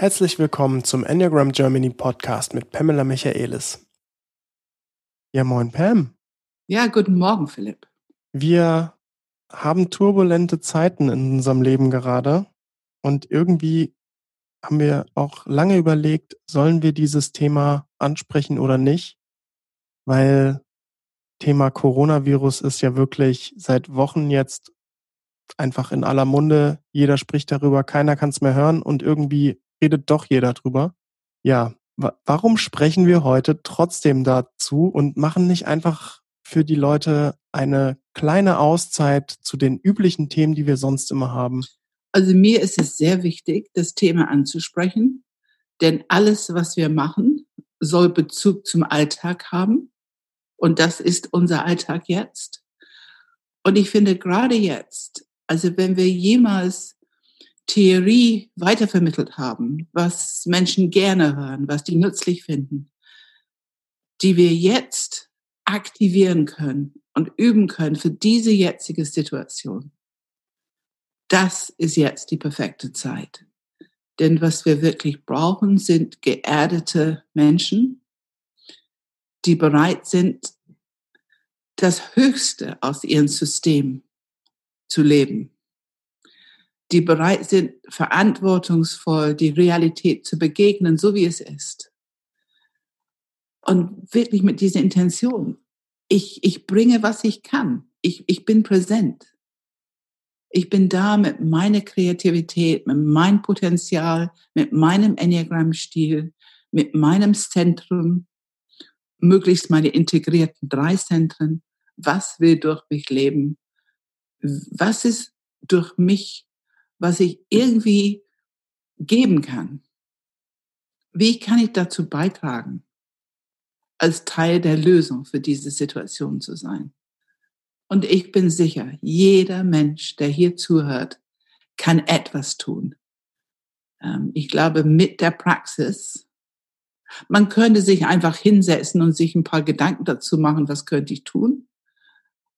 Herzlich willkommen zum Enneagram Germany Podcast mit Pamela Michaelis. Ja, moin Pam. Ja, guten Morgen, Philipp. Wir haben turbulente Zeiten in unserem Leben gerade und irgendwie haben wir auch lange überlegt, sollen wir dieses Thema ansprechen oder nicht, weil Thema Coronavirus ist ja wirklich seit Wochen jetzt einfach in aller Munde. Jeder spricht darüber, keiner kann es mehr hören und irgendwie redet doch jeder drüber. Ja, warum sprechen wir heute trotzdem dazu und machen nicht einfach für die Leute eine kleine Auszeit zu den üblichen Themen, die wir sonst immer haben? Also mir ist es sehr wichtig, das Thema anzusprechen, denn alles, was wir machen, soll Bezug zum Alltag haben. Und das ist unser Alltag jetzt. Und ich finde gerade jetzt, also wenn wir jemals Theorie weitervermittelt haben, was Menschen gerne hören, was die nützlich finden, die wir jetzt aktivieren können und üben können für diese jetzige Situation. Das ist jetzt die perfekte Zeit. Denn was wir wirklich brauchen, sind geerdete Menschen, die bereit sind, das Höchste aus ihrem System zu leben die bereit sind, verantwortungsvoll die Realität zu begegnen, so wie es ist. Und wirklich mit dieser Intention. Ich, ich bringe, was ich kann. Ich, ich bin präsent. Ich bin da mit meiner Kreativität, mit meinem Potenzial, mit meinem Enneagramm-Stil, mit meinem Zentrum, möglichst meine integrierten drei Zentren. Was will durch mich leben? Was ist durch mich was ich irgendwie geben kann. Wie kann ich dazu beitragen, als Teil der Lösung für diese Situation zu sein? Und ich bin sicher, jeder Mensch, der hier zuhört, kann etwas tun. Ähm, ich glaube, mit der Praxis, man könnte sich einfach hinsetzen und sich ein paar Gedanken dazu machen, was könnte ich tun.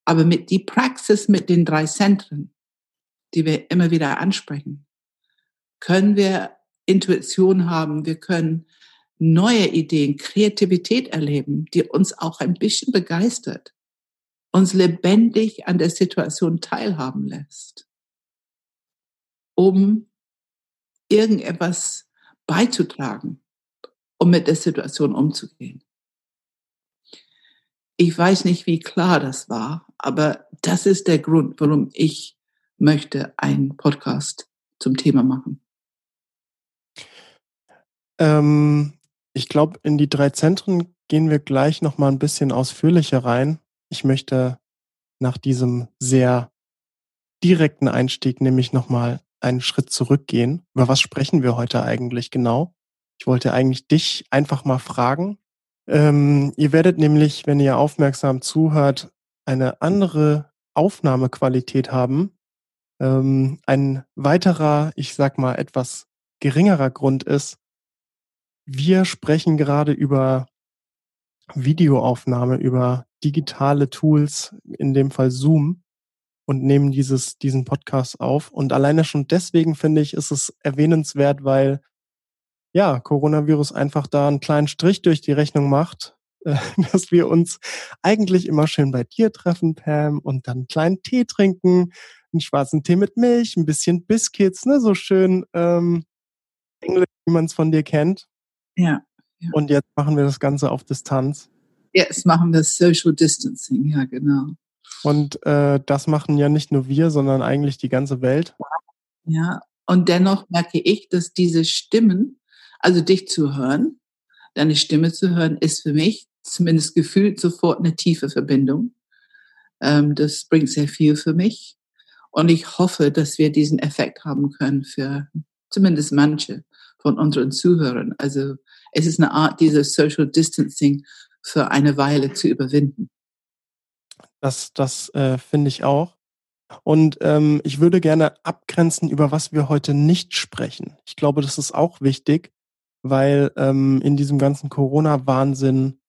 Aber mit die Praxis mit den drei Zentren, die wir immer wieder ansprechen, können wir Intuition haben, wir können neue Ideen, Kreativität erleben, die uns auch ein bisschen begeistert, uns lebendig an der Situation teilhaben lässt, um irgendetwas beizutragen, um mit der Situation umzugehen. Ich weiß nicht, wie klar das war, aber das ist der Grund, warum ich möchte einen Podcast zum Thema machen? Ähm, ich glaube, in die drei Zentren gehen wir gleich noch mal ein bisschen ausführlicher rein. Ich möchte nach diesem sehr direkten Einstieg nämlich noch mal einen Schritt zurückgehen. Über was sprechen wir heute eigentlich genau? Ich wollte eigentlich dich einfach mal fragen. Ähm, ihr werdet nämlich, wenn ihr aufmerksam zuhört, eine andere Aufnahmequalität haben, ähm, ein weiterer, ich sag mal, etwas geringerer Grund ist, wir sprechen gerade über Videoaufnahme, über digitale Tools, in dem Fall Zoom, und nehmen dieses, diesen Podcast auf. Und alleine schon deswegen finde ich, ist es erwähnenswert, weil ja, Coronavirus einfach da einen kleinen Strich durch die Rechnung macht, äh, dass wir uns eigentlich immer schön bei dir treffen, Pam, und dann einen kleinen Tee trinken, einen schwarzen Tee mit Milch, ein bisschen Biscuits, ne, so schön ähm, englisch, wie man es von dir kennt. Ja, ja. Und jetzt machen wir das Ganze auf Distanz. Jetzt machen wir Social Distancing, ja, genau. Und äh, das machen ja nicht nur wir, sondern eigentlich die ganze Welt. Ja, und dennoch merke ich, dass diese Stimmen, also dich zu hören, deine Stimme zu hören, ist für mich zumindest gefühlt sofort eine tiefe Verbindung. Ähm, das bringt sehr viel für mich. Und ich hoffe, dass wir diesen Effekt haben können für zumindest manche von unseren Zuhörern. Also es ist eine Art, dieses Social Distancing für eine Weile zu überwinden. Das, das äh, finde ich auch. Und ähm, ich würde gerne abgrenzen, über was wir heute nicht sprechen. Ich glaube, das ist auch wichtig, weil ähm, in diesem ganzen Corona-Wahnsinn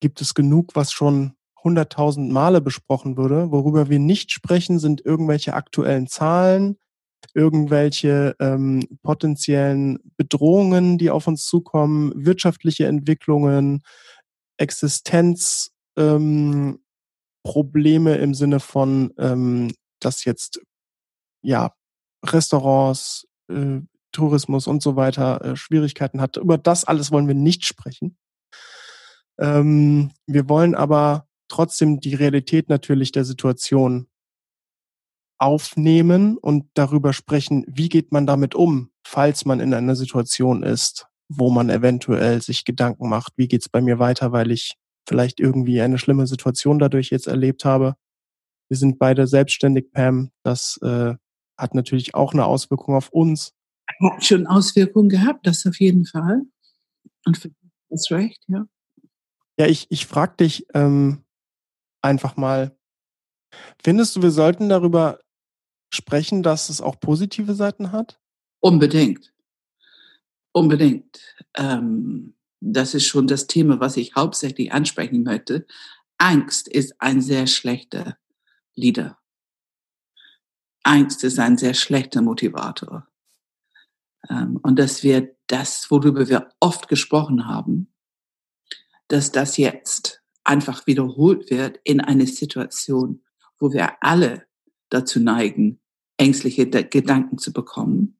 gibt es genug, was schon hunderttausend Male besprochen würde. Worüber wir nicht sprechen, sind irgendwelche aktuellen Zahlen, irgendwelche ähm, potenziellen Bedrohungen, die auf uns zukommen, wirtschaftliche Entwicklungen, Existenzprobleme ähm, im Sinne von, ähm, dass jetzt ja Restaurants, äh, Tourismus und so weiter äh, Schwierigkeiten hat. Über das alles wollen wir nicht sprechen. Ähm, wir wollen aber trotzdem die Realität natürlich der Situation aufnehmen und darüber sprechen, wie geht man damit um, falls man in einer Situation ist, wo man eventuell sich Gedanken macht, wie geht's bei mir weiter, weil ich vielleicht irgendwie eine schlimme Situation dadurch jetzt erlebt habe. Wir sind beide selbstständig, Pam. Das äh, hat natürlich auch eine Auswirkung auf uns. Hat schon Auswirkungen gehabt, das auf jeden Fall. Und für das recht, ja. Ja, ich, ich frage dich ähm, einfach mal, findest du, wir sollten darüber sprechen, dass es auch positive Seiten hat? Unbedingt. Unbedingt. Ähm, das ist schon das Thema, was ich hauptsächlich ansprechen möchte. Angst ist ein sehr schlechter Leader. Angst ist ein sehr schlechter Motivator. Ähm, und dass wir das, worüber wir oft gesprochen haben, dass das jetzt einfach wiederholt wird in eine Situation, wo wir alle dazu neigen, ängstliche Gedanken zu bekommen.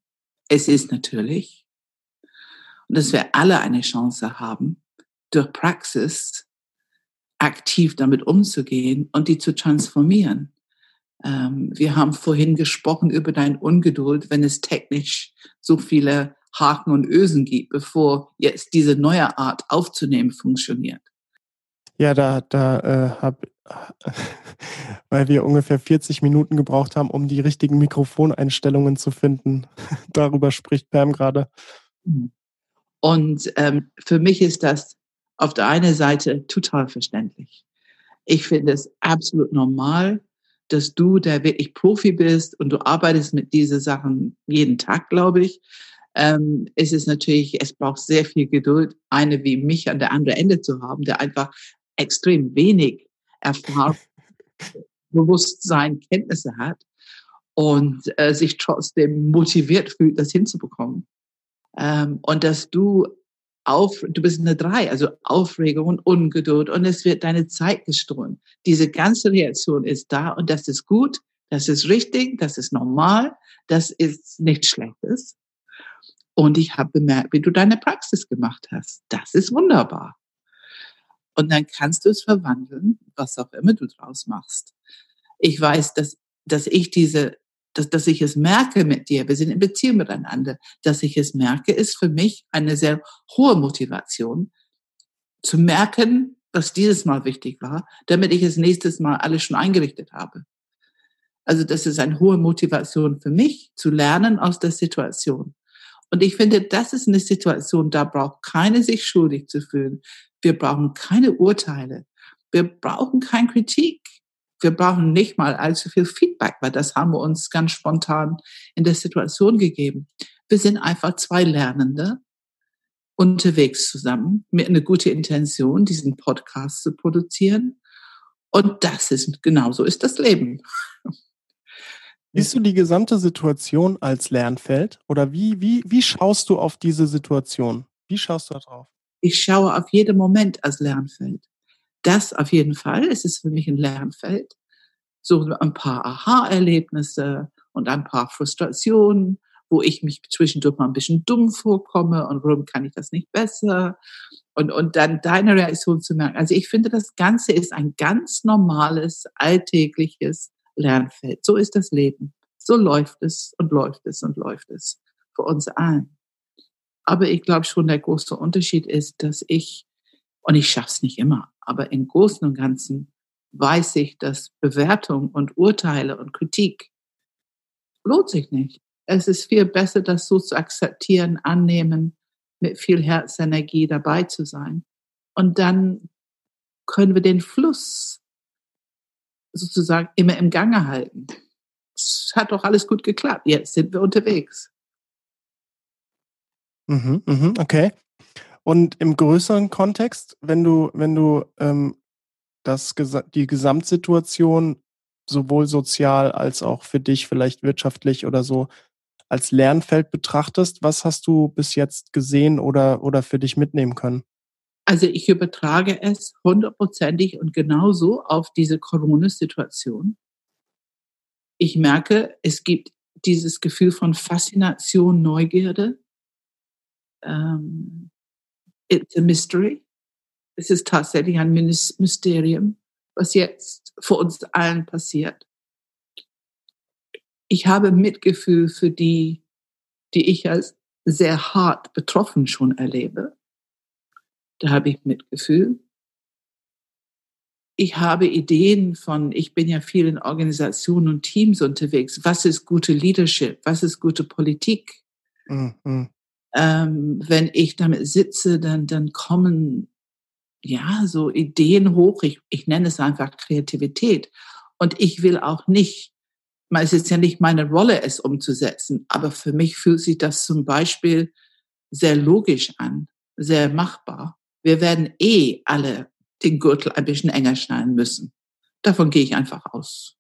Es ist natürlich. Und dass wir alle eine Chance haben, durch Praxis aktiv damit umzugehen und die zu transformieren. Ähm, wir haben vorhin gesprochen über dein Ungeduld, wenn es technisch so viele Haken und Ösen gibt, bevor jetzt diese neue Art aufzunehmen funktioniert. Ja, da, da äh, habe weil wir ungefähr 40 Minuten gebraucht haben, um die richtigen Mikrofoneinstellungen zu finden. Darüber spricht Pam gerade. Und ähm, für mich ist das auf der einen Seite total verständlich. Ich finde es absolut normal, dass du, der wirklich Profi bist und du arbeitest mit diesen Sachen jeden Tag, glaube ich, ähm, ist es natürlich, es braucht sehr viel Geduld, eine wie mich an der anderen Ende zu haben, der einfach extrem wenig Erfahrung, Bewusstsein, Kenntnisse hat und äh, sich trotzdem motiviert fühlt, das hinzubekommen. Ähm, und dass du auf, du bist eine Drei, also Aufregung und Ungeduld und es wird deine Zeit gestohlen. Diese ganze Reaktion ist da und das ist gut, das ist richtig, das ist normal, das ist nichts Schlechtes. Und ich habe bemerkt, wie du deine Praxis gemacht hast. Das ist wunderbar. Und dann kannst du es verwandeln, was auch immer du draus machst. Ich weiß, dass, dass ich diese, dass, dass ich es merke mit dir, wir sind in Beziehung miteinander, dass ich es merke, ist für mich eine sehr hohe Motivation, zu merken, was dieses Mal wichtig war, damit ich es nächstes Mal alles schon eingerichtet habe. Also das ist eine hohe Motivation für mich, zu lernen aus der Situation. Und ich finde, das ist eine Situation, da braucht keine sich schuldig zu fühlen. Wir brauchen keine Urteile. Wir brauchen keine Kritik. Wir brauchen nicht mal allzu viel Feedback, weil das haben wir uns ganz spontan in der Situation gegeben. Wir sind einfach zwei Lernende unterwegs zusammen mit einer guten Intention, diesen Podcast zu produzieren. Und das ist, genauso ist das Leben. Siehst du die gesamte Situation als Lernfeld? Oder wie, wie, wie schaust du auf diese Situation? Wie schaust du da drauf? Ich schaue auf jeden Moment als Lernfeld. Das auf jeden Fall, es ist für mich ein Lernfeld. So ein paar Aha-Erlebnisse und ein paar Frustrationen, wo ich mich zwischendurch mal ein bisschen dumm vorkomme und warum kann ich das nicht besser? Und, und dann deine Reaktion zu merken. Also ich finde, das Ganze ist ein ganz normales, alltägliches Lernfeld. So ist das Leben. So läuft es und läuft es und läuft es für uns allen. Aber ich glaube schon, der große Unterschied ist, dass ich, und ich schaffe es nicht immer, aber im Großen und Ganzen weiß ich, dass Bewertung und Urteile und Kritik lohnt sich nicht. Es ist viel besser, das so zu akzeptieren, annehmen, mit viel Herzenergie dabei zu sein. Und dann können wir den Fluss sozusagen immer im Gange halten. Es hat doch alles gut geklappt. Jetzt sind wir unterwegs. Mhm, mhm, okay. Und im größeren Kontext, wenn du, wenn du ähm, das, die Gesamtsituation sowohl sozial als auch für dich vielleicht wirtschaftlich oder so als Lernfeld betrachtest. Was hast du bis jetzt gesehen oder, oder für dich mitnehmen können? Also ich übertrage es hundertprozentig und genauso auf diese Corona-Situation. Ich merke, es gibt dieses Gefühl von Faszination, Neugierde. Um, it's a mystery. Es ist tatsächlich ein Mysterium, was jetzt vor uns allen passiert. Ich habe Mitgefühl für die, die ich als sehr hart betroffen schon erlebe. Da habe ich Mitgefühl. Ich habe Ideen von, ich bin ja viel in Organisationen und Teams unterwegs. Was ist gute Leadership? Was ist gute Politik? Mhm. Ähm, wenn ich damit sitze, dann, dann kommen ja so Ideen hoch. Ich, ich nenne es einfach Kreativität. Und ich will auch nicht es ist ja nicht meine Rolle, es umzusetzen, aber für mich fühlt sich das zum Beispiel sehr logisch an, sehr machbar. Wir werden eh alle den Gürtel ein bisschen enger schneiden müssen. Davon gehe ich einfach aus.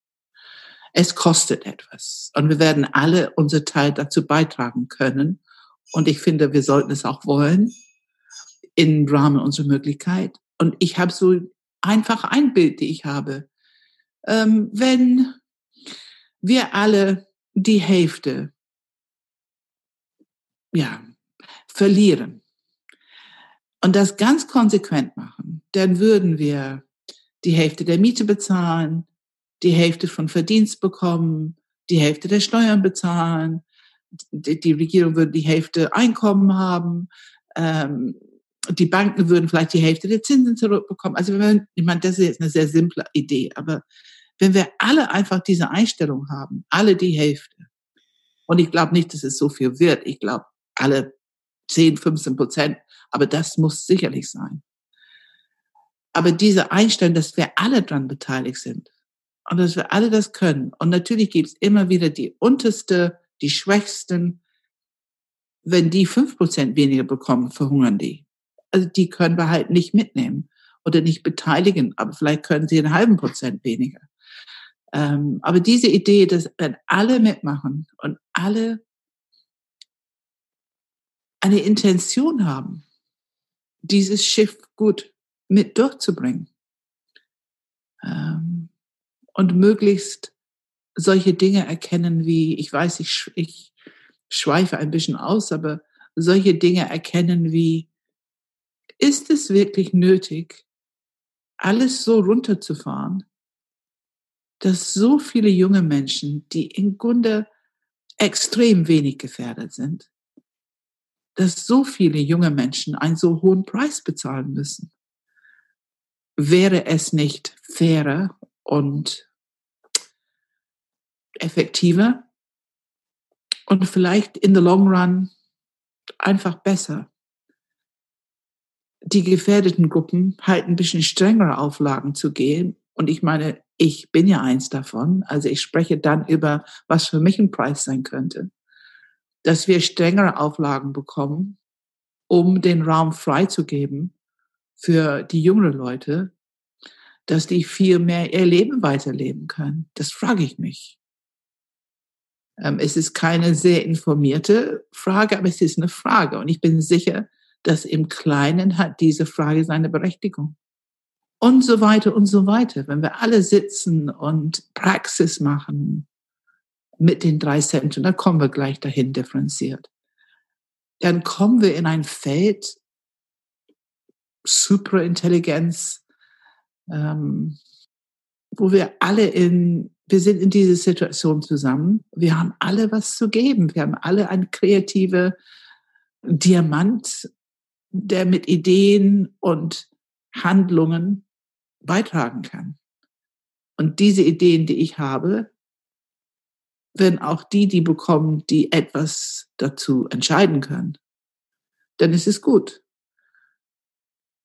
Es kostet etwas und wir werden alle unser Teil dazu beitragen können. Und ich finde, wir sollten es auch wollen im Rahmen unserer Möglichkeit. Und ich habe so einfach ein Bild, die ich habe. Ähm, wenn wir alle die Hälfte ja, verlieren und das ganz konsequent machen, dann würden wir die Hälfte der Miete bezahlen, die Hälfte von Verdienst bekommen, die Hälfte der Steuern bezahlen, die, die Regierung würde die Hälfte Einkommen haben, ähm, die Banken würden vielleicht die Hälfte der Zinsen zurückbekommen. Also ich meine, das ist jetzt eine sehr simple Idee, aber wenn wir alle einfach diese Einstellung haben, alle die Hälfte, und ich glaube nicht, dass es so viel wird, ich glaube alle 10, 15 Prozent, aber das muss sicherlich sein. Aber diese Einstellung, dass wir alle dran beteiligt sind und dass wir alle das können. Und natürlich gibt es immer wieder die unterste, die schwächsten. Wenn die fünf Prozent weniger bekommen, verhungern die. Also die können wir halt nicht mitnehmen oder nicht beteiligen, aber vielleicht können sie einen halben Prozent weniger. Ähm, aber diese Idee, dass wenn alle mitmachen und alle eine Intention haben, dieses Schiff gut mit durchzubringen. Ähm, und möglichst solche Dinge erkennen wie, ich weiß, ich, ich schweife ein bisschen aus, aber solche Dinge erkennen wie, ist es wirklich nötig, alles so runterzufahren, dass so viele junge Menschen, die im Grunde extrem wenig gefährdet sind, dass so viele junge Menschen einen so hohen Preis bezahlen müssen. Wäre es nicht fairer und effektiver und vielleicht in the long run einfach besser, die gefährdeten Gruppen halt ein bisschen strengere Auflagen zu gehen. Und ich meine, ich bin ja eins davon. Also ich spreche dann über, was für mich ein Preis sein könnte. Dass wir strengere Auflagen bekommen, um den Raum freizugeben für die jüngeren Leute, dass die viel mehr ihr Leben weiterleben können. Das frage ich mich. Ähm, es ist keine sehr informierte Frage, aber es ist eine Frage. Und ich bin sicher, dass im Kleinen hat diese Frage seine Berechtigung und so weiter und so weiter. Wenn wir alle sitzen und Praxis machen mit den drei Zentren, dann kommen wir gleich dahin differenziert. Dann kommen wir in ein Feld Superintelligenz, ähm, wo wir alle in, wir sind in dieser Situation zusammen. Wir haben alle was zu geben. Wir haben alle ein kreative Diamant, der mit Ideen und Handlungen beitragen kann. Und diese Ideen, die ich habe, werden auch die, die bekommen, die etwas dazu entscheiden können. Dann ist es gut.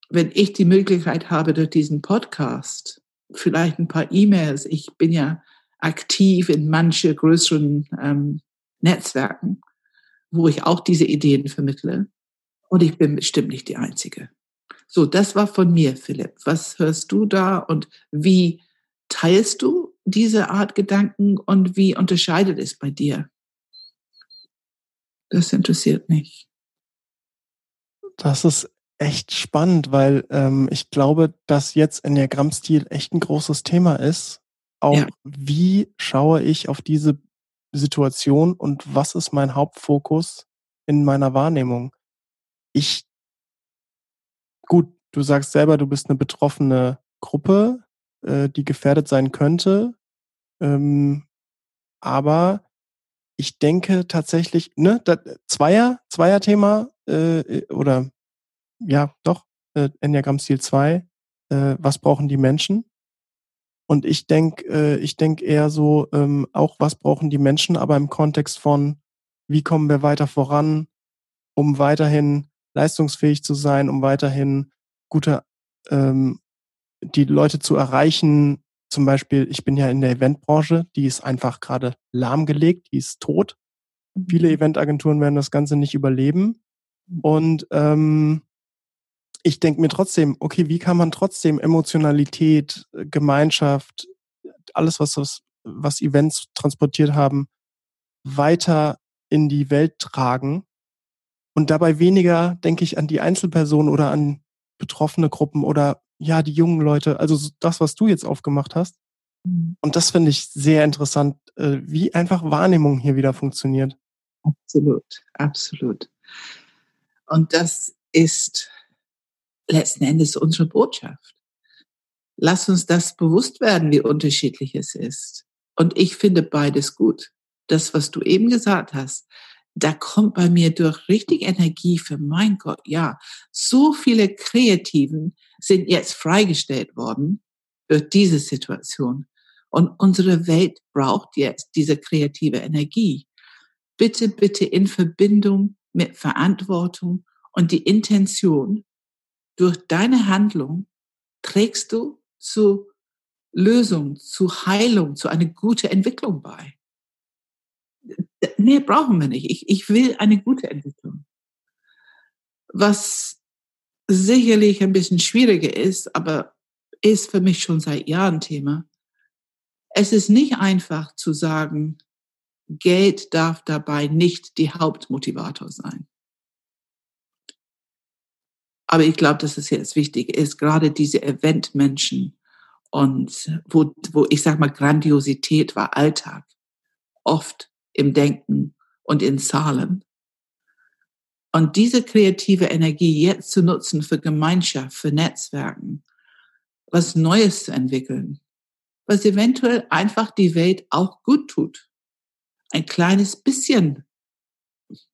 Wenn ich die Möglichkeit habe, durch diesen Podcast, vielleicht ein paar E-Mails, ich bin ja aktiv in manche größeren ähm, Netzwerken, wo ich auch diese Ideen vermittle. Und ich bin bestimmt nicht die Einzige. So, das war von mir, Philipp. Was hörst du da und wie teilst du diese Art Gedanken und wie unterscheidet es bei dir? Das interessiert mich. Das ist echt spannend, weil ähm, ich glaube, dass jetzt Enneagramm-Stil echt ein großes Thema ist. Auch ja. wie schaue ich auf diese Situation und was ist mein Hauptfokus in meiner Wahrnehmung? Ich, gut, du sagst selber, du bist eine betroffene Gruppe, äh, die gefährdet sein könnte. Ähm, aber ich denke tatsächlich, ne, da, Zweier, Zweier-Thema äh, oder ja, doch, äh, Enneagramm-Stil 2, äh, was brauchen die Menschen? Und ich denke, äh, ich denke eher so, ähm, auch was brauchen die Menschen, aber im Kontext von, wie kommen wir weiter voran, um weiterhin leistungsfähig zu sein, um weiterhin gute, ähm, die Leute zu erreichen. Zum Beispiel, ich bin ja in der Eventbranche, die ist einfach gerade lahmgelegt, die ist tot. Viele mhm. Eventagenturen werden das Ganze nicht überleben. Und ähm, ich denke mir trotzdem, okay, wie kann man trotzdem Emotionalität, äh, Gemeinschaft, alles, was, was, was Events transportiert haben, weiter in die Welt tragen und dabei weniger, denke ich, an die Einzelperson oder an betroffene Gruppen oder ja, die jungen Leute, also das, was du jetzt aufgemacht hast. Mhm. Und das finde ich sehr interessant, äh, wie einfach Wahrnehmung hier wieder funktioniert. Absolut, absolut. Und das ist letzten Endes unsere Botschaft. Lass uns das bewusst werden, wie unterschiedlich es ist. Und ich finde beides gut. Das, was du eben gesagt hast, da kommt bei mir durch richtig Energie für mein Gott, ja, so viele Kreativen sind jetzt freigestellt worden durch diese Situation. Und unsere Welt braucht jetzt diese kreative Energie. Bitte, bitte in Verbindung mit Verantwortung und die Intention, durch deine Handlung trägst du zu Lösung, zu Heilung, zu einer guten Entwicklung bei. Nee, brauchen wir nicht. Ich, ich will eine gute Entwicklung. Was sicherlich ein bisschen schwieriger ist, aber ist für mich schon seit Jahren Thema. Es ist nicht einfach zu sagen, Geld darf dabei nicht die Hauptmotivator sein. Aber ich glaube, dass es jetzt wichtig ist, gerade diese Eventmenschen und wo, wo ich sag mal, Grandiosität war Alltag, oft im Denken und in Zahlen. Und diese kreative Energie jetzt zu nutzen für Gemeinschaft, für Netzwerken, was Neues zu entwickeln, was eventuell einfach die Welt auch gut tut. Ein kleines bisschen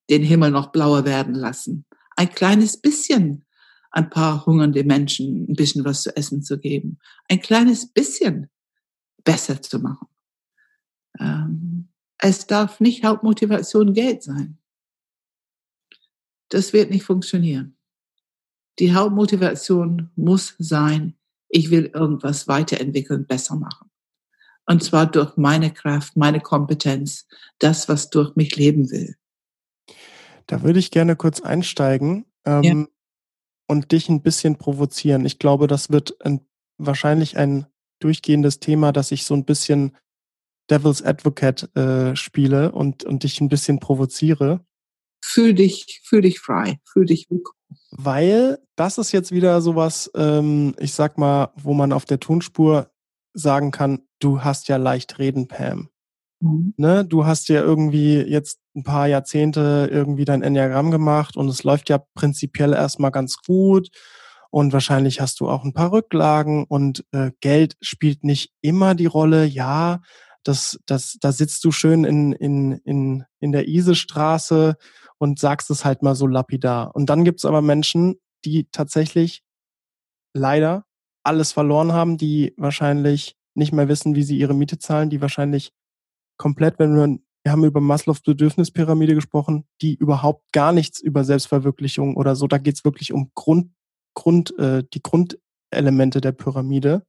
den Himmel noch blauer werden lassen. Ein kleines bisschen ein paar hungernde Menschen ein bisschen was zu essen zu geben, ein kleines bisschen besser zu machen. Ähm, es darf nicht Hauptmotivation Geld sein. Das wird nicht funktionieren. Die Hauptmotivation muss sein, ich will irgendwas weiterentwickeln, besser machen. Und zwar durch meine Kraft, meine Kompetenz, das, was durch mich leben will. Da würde ich gerne kurz einsteigen. Ähm, ja und dich ein bisschen provozieren. Ich glaube, das wird ein, wahrscheinlich ein durchgehendes Thema, dass ich so ein bisschen Devil's Advocate äh, spiele und, und dich ein bisschen provoziere. Fühl dich, fühl dich frei, fühl dich willkommen. Weil das ist jetzt wieder sowas, ähm, ich sag mal, wo man auf der Tonspur sagen kann, du hast ja leicht reden, Pam. Mhm. Ne, du hast ja irgendwie jetzt ein paar Jahrzehnte irgendwie dein Enneagramm gemacht und es läuft ja prinzipiell erstmal ganz gut. Und wahrscheinlich hast du auch ein paar Rücklagen und äh, Geld spielt nicht immer die Rolle. Ja, das, das, da sitzt du schön in, in, in, in der Isestraße und sagst es halt mal so lapidar. Und dann gibt's aber Menschen, die tatsächlich leider alles verloren haben, die wahrscheinlich nicht mehr wissen, wie sie ihre Miete zahlen, die wahrscheinlich komplett, wenn wir, wir haben über Maslows Bedürfnispyramide gesprochen, die überhaupt gar nichts über Selbstverwirklichung oder so, da geht es wirklich um Grund, Grund, äh, die Grundelemente der Pyramide.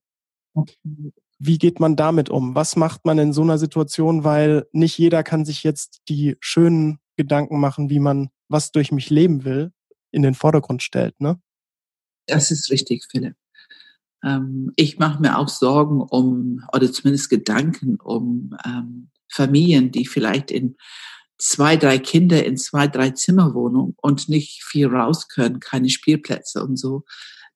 Wie geht man damit um? Was macht man in so einer Situation? Weil nicht jeder kann sich jetzt die schönen Gedanken machen, wie man was durch mich leben will, in den Vordergrund stellt, ne? Das ist richtig, Philipp. Ähm, ich mache mir auch Sorgen um, oder zumindest Gedanken um ähm, Familien, die vielleicht in zwei, drei Kinder in zwei, drei Zimmerwohnung und nicht viel raus können, keine Spielplätze und so,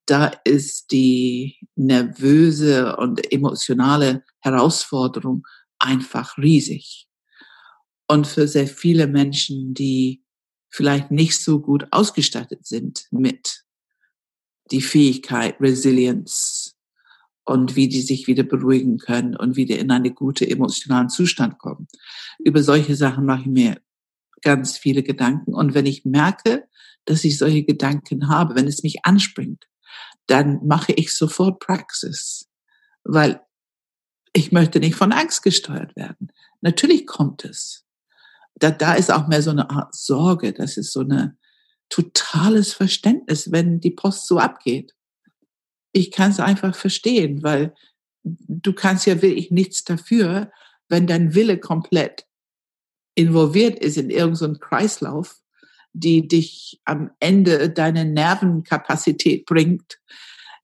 da ist die nervöse und emotionale Herausforderung einfach riesig. Und für sehr viele Menschen, die vielleicht nicht so gut ausgestattet sind mit die Fähigkeit, Resilienz und wie die sich wieder beruhigen können und wieder in einen guten emotionalen Zustand kommen. Über solche Sachen mache ich mir ganz viele Gedanken. Und wenn ich merke, dass ich solche Gedanken habe, wenn es mich anspringt, dann mache ich sofort Praxis, weil ich möchte nicht von Angst gesteuert werden. Natürlich kommt es. Da, da ist auch mehr so eine Art Sorge, das ist so eine totales Verständnis, wenn die Post so abgeht. Ich kann es einfach verstehen, weil du kannst ja wirklich nichts dafür, wenn dein Wille komplett involviert ist in irgendeinen Kreislauf, die dich am Ende deine Nervenkapazität bringt,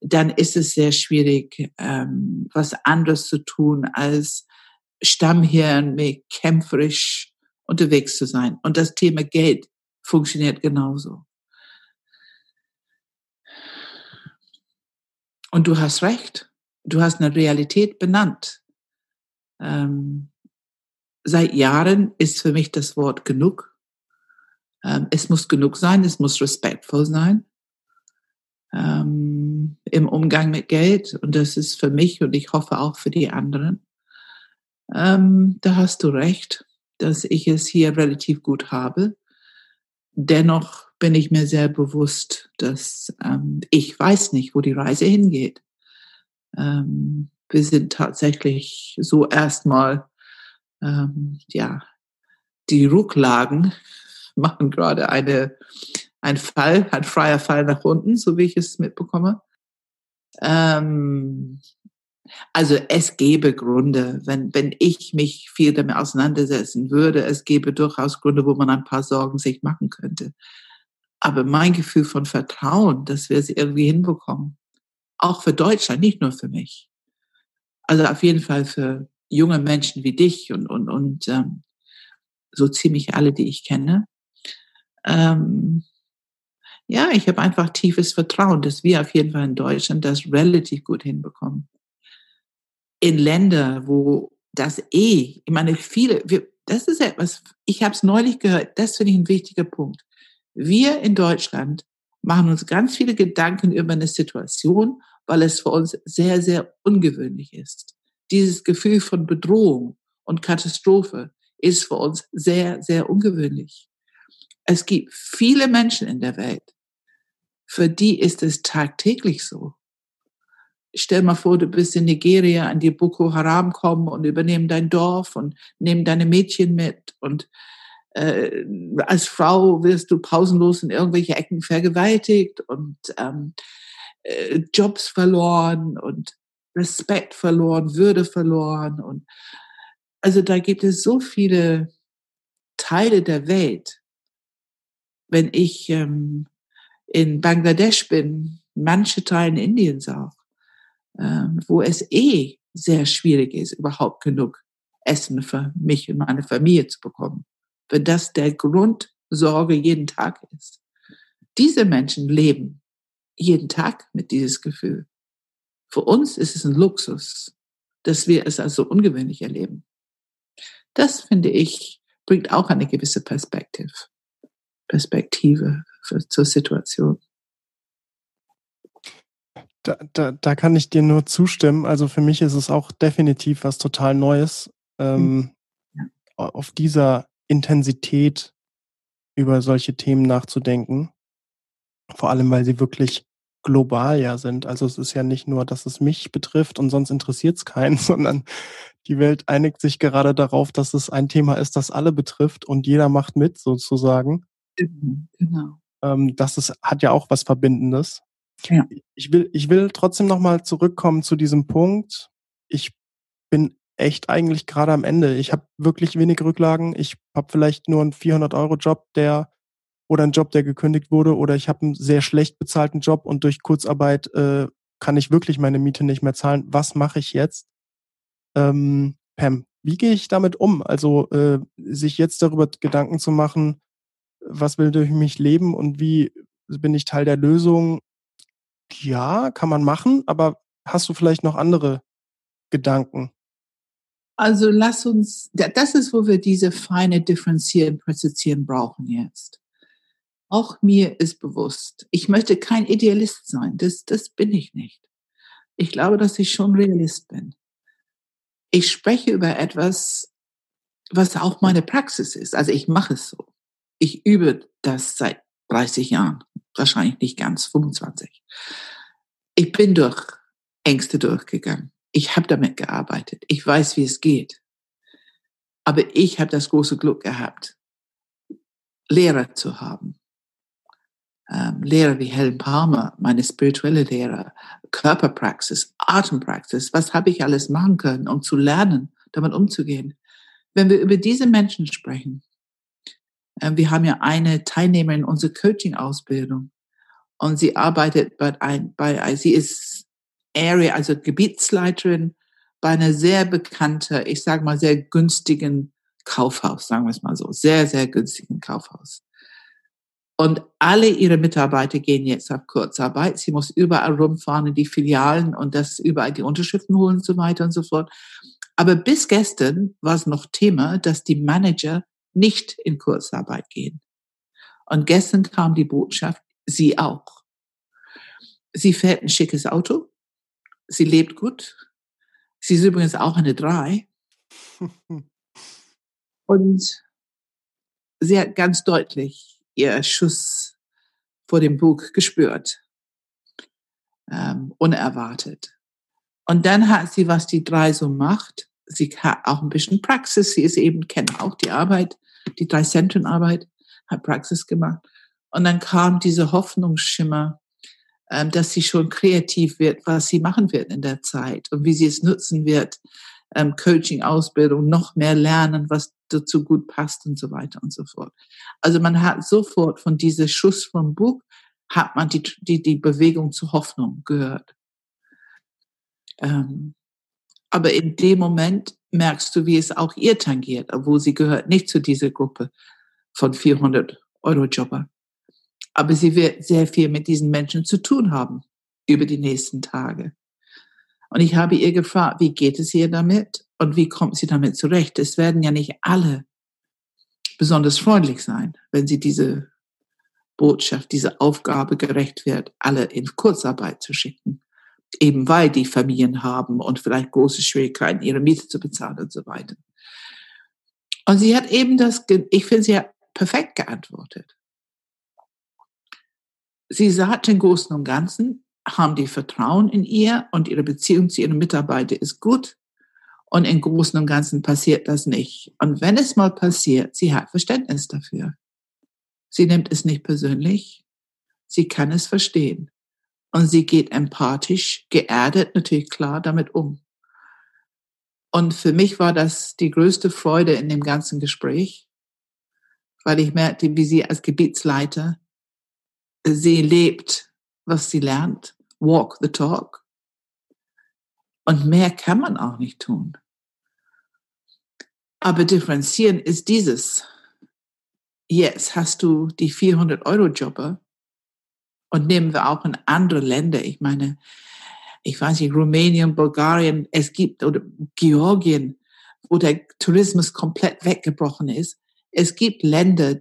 dann ist es sehr schwierig, ähm, was anderes zu tun, als Stammhirn mit kämpferisch unterwegs zu sein. Und das Thema Geld funktioniert genauso. Und du hast recht. Du hast eine Realität benannt. Ähm, seit Jahren ist für mich das Wort genug. Ähm, es muss genug sein, es muss respektvoll sein ähm, im Umgang mit Geld. Und das ist für mich und ich hoffe auch für die anderen. Ähm, da hast du recht, dass ich es hier relativ gut habe. Dennoch bin ich mir sehr bewusst, dass ähm, ich weiß nicht, wo die Reise hingeht. Ähm, wir sind tatsächlich so erstmal, ähm, ja, die Rücklagen machen gerade eine ein Fall, ein freier Fall nach unten, so wie ich es mitbekomme. Ähm, also es gäbe Gründe, wenn, wenn ich mich viel damit auseinandersetzen würde, es gäbe durchaus Gründe, wo man ein paar Sorgen sich machen könnte. Aber mein Gefühl von Vertrauen, dass wir es irgendwie hinbekommen, auch für Deutschland, nicht nur für mich. Also auf jeden Fall für junge Menschen wie dich und, und, und ähm, so ziemlich alle, die ich kenne. Ähm, ja, ich habe einfach tiefes Vertrauen, dass wir auf jeden Fall in Deutschland das relativ gut hinbekommen. In Länder, wo das eh, ich meine, viele, wir, das ist etwas, ich habe es neulich gehört, das finde ich ein wichtiger Punkt. Wir in Deutschland machen uns ganz viele Gedanken über eine Situation, weil es für uns sehr, sehr ungewöhnlich ist. Dieses Gefühl von Bedrohung und Katastrophe ist für uns sehr, sehr ungewöhnlich. Es gibt viele Menschen in der Welt, für die ist es tagtäglich so. Stell mal vor, du bist in Nigeria, an die Boko Haram kommen und übernehmen dein Dorf und nehmen deine Mädchen mit und äh, als Frau wirst du pausenlos in irgendwelche Ecken vergewaltigt und ähm, äh, Jobs verloren und Respekt verloren, Würde verloren und also da gibt es so viele Teile der Welt. Wenn ich ähm, in Bangladesch bin, manche Teilen Indiens auch, ähm, wo es eh sehr schwierig ist, überhaupt genug Essen für mich und meine Familie zu bekommen. Wenn das der Grundsorge jeden Tag ist. Diese Menschen leben jeden Tag mit dieses Gefühl. Für uns ist es ein Luxus, dass wir es also ungewöhnlich erleben. Das finde ich bringt auch eine gewisse Perspektive. Perspektive für, zur Situation. Da, da, da kann ich dir nur zustimmen. Also für mich ist es auch definitiv was total Neues, ähm, ja. auf dieser Intensität über solche Themen nachzudenken. Vor allem, weil sie wirklich global ja sind. Also es ist ja nicht nur, dass es mich betrifft und sonst interessiert es keinen, sondern die Welt einigt sich gerade darauf, dass es ein Thema ist, das alle betrifft und jeder macht mit sozusagen. Genau. Ähm, das ist, hat ja auch was Verbindendes. Ja. Ich will, ich will trotzdem nochmal zurückkommen zu diesem Punkt. Ich bin echt eigentlich gerade am Ende. Ich habe wirklich wenig Rücklagen. Ich habe vielleicht nur einen 400-Euro-Job, der oder einen Job, der gekündigt wurde, oder ich habe einen sehr schlecht bezahlten Job und durch Kurzarbeit äh, kann ich wirklich meine Miete nicht mehr zahlen. Was mache ich jetzt? Ähm, Pam, wie gehe ich damit um? Also äh, sich jetzt darüber Gedanken zu machen, was will durch mich leben und wie bin ich Teil der Lösung? Ja, kann man machen, aber hast du vielleicht noch andere Gedanken? Also lass uns, das ist, wo wir diese feine Differenzieren, Präzisieren brauchen jetzt. Auch mir ist bewusst, ich möchte kein Idealist sein. Das, das bin ich nicht. Ich glaube, dass ich schon Realist bin. Ich spreche über etwas, was auch meine Praxis ist. Also ich mache es so. Ich übe das seit 30 Jahren. Wahrscheinlich nicht ganz, 25. Ich bin durch Ängste durchgegangen. Ich habe damit gearbeitet. Ich weiß, wie es geht. Aber ich habe das große Glück gehabt, Lehrer zu haben. Ähm, Lehrer wie Helen Palmer, meine spirituelle Lehrer, Körperpraxis, Atempraxis, was habe ich alles machen können, um zu lernen, damit umzugehen. Wenn wir über diese Menschen sprechen, wir haben ja eine Teilnehmerin in unserer Coaching-Ausbildung und sie arbeitet bei, ein, bei, sie ist Area, also Gebietsleiterin bei einer sehr bekannten, ich sage mal sehr günstigen Kaufhaus, sagen wir es mal so, sehr, sehr günstigen Kaufhaus. Und alle ihre Mitarbeiter gehen jetzt auf Kurzarbeit. Sie muss überall rumfahren in die Filialen und das überall die Unterschriften holen und so weiter und so fort. Aber bis gestern war es noch Thema, dass die Manager nicht in Kurzarbeit gehen. Und gestern kam die Botschaft, sie auch. Sie fährt ein schickes Auto. Sie lebt gut. Sie ist übrigens auch eine Drei. Und sie hat ganz deutlich ihr Schuss vor dem Bug gespürt. Ähm, unerwartet. Und dann hat sie, was die drei so macht. Sie hat auch ein bisschen Praxis. Sie ist eben, kennt auch die Arbeit, die drei Zentrenarbeit, hat Praxis gemacht. Und dann kam diese Hoffnungsschimmer, ähm, dass sie schon kreativ wird, was sie machen wird in der Zeit und wie sie es nutzen wird, ähm, Coaching, Ausbildung, noch mehr lernen, was dazu gut passt und so weiter und so fort. Also man hat sofort von dieser Schuss vom Buch, hat man die, die, die Bewegung zur Hoffnung gehört. Ähm, aber in dem Moment merkst du, wie es auch ihr tangiert, obwohl sie gehört nicht zu dieser Gruppe von 400 Euro Jobber. Aber sie wird sehr viel mit diesen Menschen zu tun haben über die nächsten Tage. Und ich habe ihr gefragt, wie geht es ihr damit und wie kommt sie damit zurecht? Es werden ja nicht alle besonders freundlich sein, wenn sie diese Botschaft, diese Aufgabe gerecht wird, alle in Kurzarbeit zu schicken. Eben weil die Familien haben und vielleicht große Schwierigkeiten, ihre Miete zu bezahlen und so weiter. Und sie hat eben das, ich finde, sie hat perfekt geantwortet sie sagt im Großen und Ganzen, haben die Vertrauen in ihr und ihre Beziehung zu ihren Mitarbeitern ist gut. Und im Großen und Ganzen passiert das nicht. Und wenn es mal passiert, sie hat Verständnis dafür. Sie nimmt es nicht persönlich. Sie kann es verstehen. Und sie geht empathisch, geerdet, natürlich klar damit um. Und für mich war das die größte Freude in dem ganzen Gespräch, weil ich merkte, wie sie als Gebietsleiter sie lebt, was sie lernt. Walk the talk. Und mehr kann man auch nicht tun. Aber differenzieren ist dieses. Jetzt hast du die 400 Euro Jobber und nehmen wir auch in andere Länder. Ich meine, ich weiß nicht, Rumänien, Bulgarien, es gibt, oder Georgien, wo der Tourismus komplett weggebrochen ist. Es gibt Länder,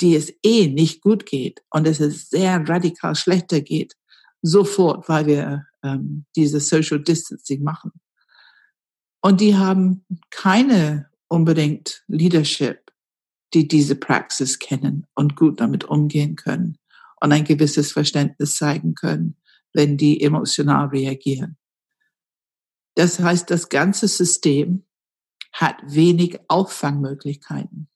die es eh nicht gut geht und es ist sehr radikal schlechter geht, sofort, weil wir ähm, diese Social Distancing machen. Und die haben keine unbedingt Leadership, die diese Praxis kennen und gut damit umgehen können und ein gewisses Verständnis zeigen können, wenn die emotional reagieren. Das heißt, das ganze System hat wenig Auffangmöglichkeiten.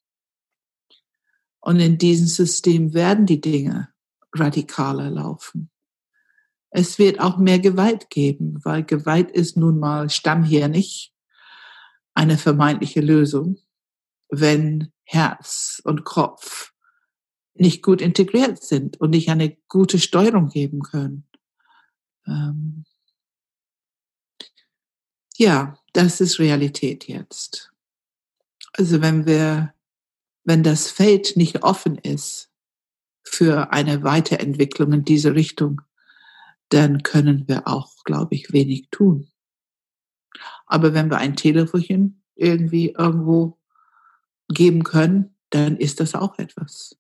Und in diesem System werden die Dinge radikaler laufen. Es wird auch mehr Gewalt geben, weil Gewalt ist nun mal stammhirnig eine vermeintliche Lösung, wenn Herz und Kopf nicht gut integriert sind und nicht eine gute Steuerung geben können. Ähm ja, das ist Realität jetzt. Also wenn wir, wenn das Feld nicht offen ist für eine Weiterentwicklung in diese Richtung, dann können wir auch, glaube ich, wenig tun. Aber wenn wir ein Telefonchen irgendwie irgendwo geben können, dann ist das auch etwas.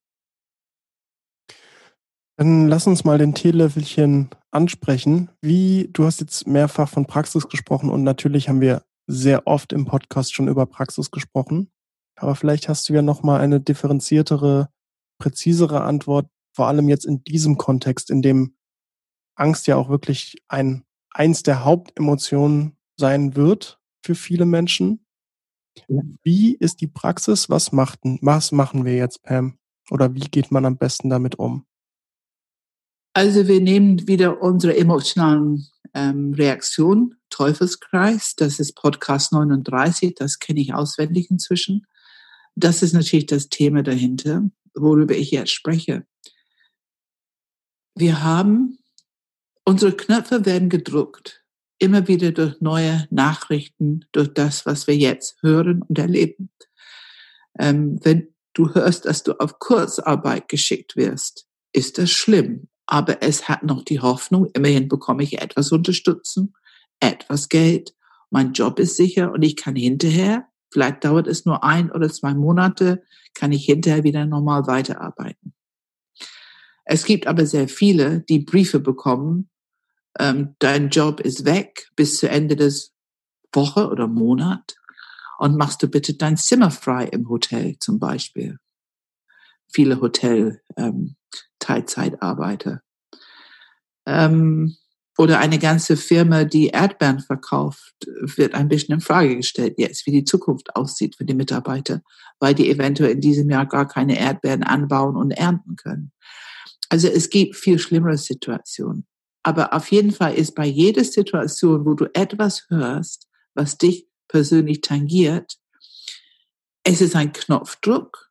Dann lass uns mal den Teelöffelchen ansprechen. Wie, du hast jetzt mehrfach von Praxis gesprochen und natürlich haben wir sehr oft im Podcast schon über Praxis gesprochen. Aber vielleicht hast du ja nochmal eine differenziertere, präzisere Antwort, vor allem jetzt in diesem Kontext, in dem Angst ja auch wirklich ein, eins der Hauptemotionen sein wird für viele Menschen. Wie ist die Praxis? Was, machten, was machen wir jetzt, Pam? Oder wie geht man am besten damit um? Also wir nehmen wieder unsere emotionalen ähm, Reaktionen, Teufelskreis, das ist Podcast 39, das kenne ich auswendig inzwischen. Das ist natürlich das Thema dahinter, worüber ich jetzt spreche. Wir haben, unsere Knöpfe werden gedruckt, immer wieder durch neue Nachrichten, durch das, was wir jetzt hören und erleben. Ähm, wenn du hörst, dass du auf Kurzarbeit geschickt wirst, ist das schlimm. Aber es hat noch die Hoffnung, immerhin bekomme ich etwas Unterstützung, etwas Geld, mein Job ist sicher und ich kann hinterher, vielleicht dauert es nur ein oder zwei Monate, kann ich hinterher wieder normal weiterarbeiten. Es gibt aber sehr viele, die Briefe bekommen, ähm, dein Job ist weg bis zu Ende des Woche oder Monat und machst du bitte dein Zimmer frei im Hotel zum Beispiel. Viele Hotel ähm, Teilzeitarbeiter. Ähm, oder eine ganze Firma, die Erdbeeren verkauft, wird ein bisschen in Frage gestellt jetzt, wie die Zukunft aussieht für die Mitarbeiter, weil die eventuell in diesem Jahr gar keine Erdbeeren anbauen und ernten können. Also es gibt viel schlimmere Situationen. Aber auf jeden Fall ist bei jeder Situation, wo du etwas hörst, was dich persönlich tangiert, es ist ein Knopfdruck.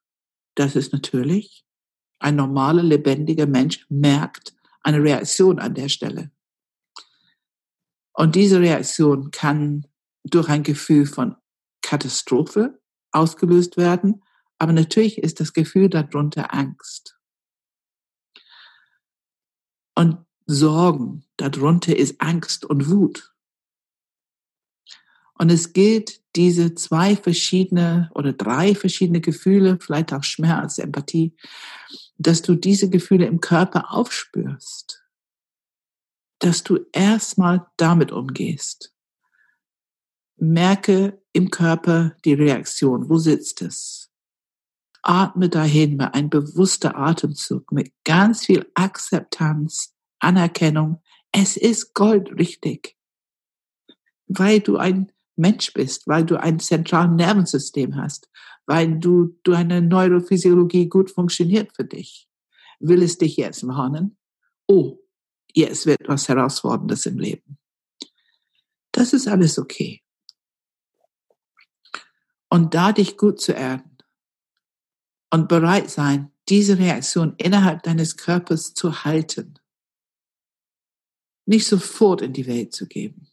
Das ist natürlich. Ein normaler, lebendiger Mensch merkt eine Reaktion an der Stelle. Und diese Reaktion kann durch ein Gefühl von Katastrophe ausgelöst werden. Aber natürlich ist das Gefühl darunter Angst. Und Sorgen, darunter ist Angst und Wut. Und es gilt, diese zwei verschiedene oder drei verschiedene Gefühle, vielleicht auch Schmerz, Empathie, dass du diese Gefühle im Körper aufspürst. Dass du erstmal damit umgehst. Merke im Körper die Reaktion. Wo sitzt es? atme dahin mit einem bewusster Atemzug, mit ganz viel Akzeptanz, Anerkennung. Es ist goldrichtig, weil du ein Mensch bist, weil du ein zentrales Nervensystem hast, weil du, du eine Neurophysiologie gut funktioniert für dich. Will es dich jetzt warnen? Oh, jetzt wird was Herausforderndes im Leben. Das ist alles okay. Und da dich gut zu erden, und bereit sein, diese Reaktion innerhalb deines Körpers zu halten. Nicht sofort in die Welt zu geben.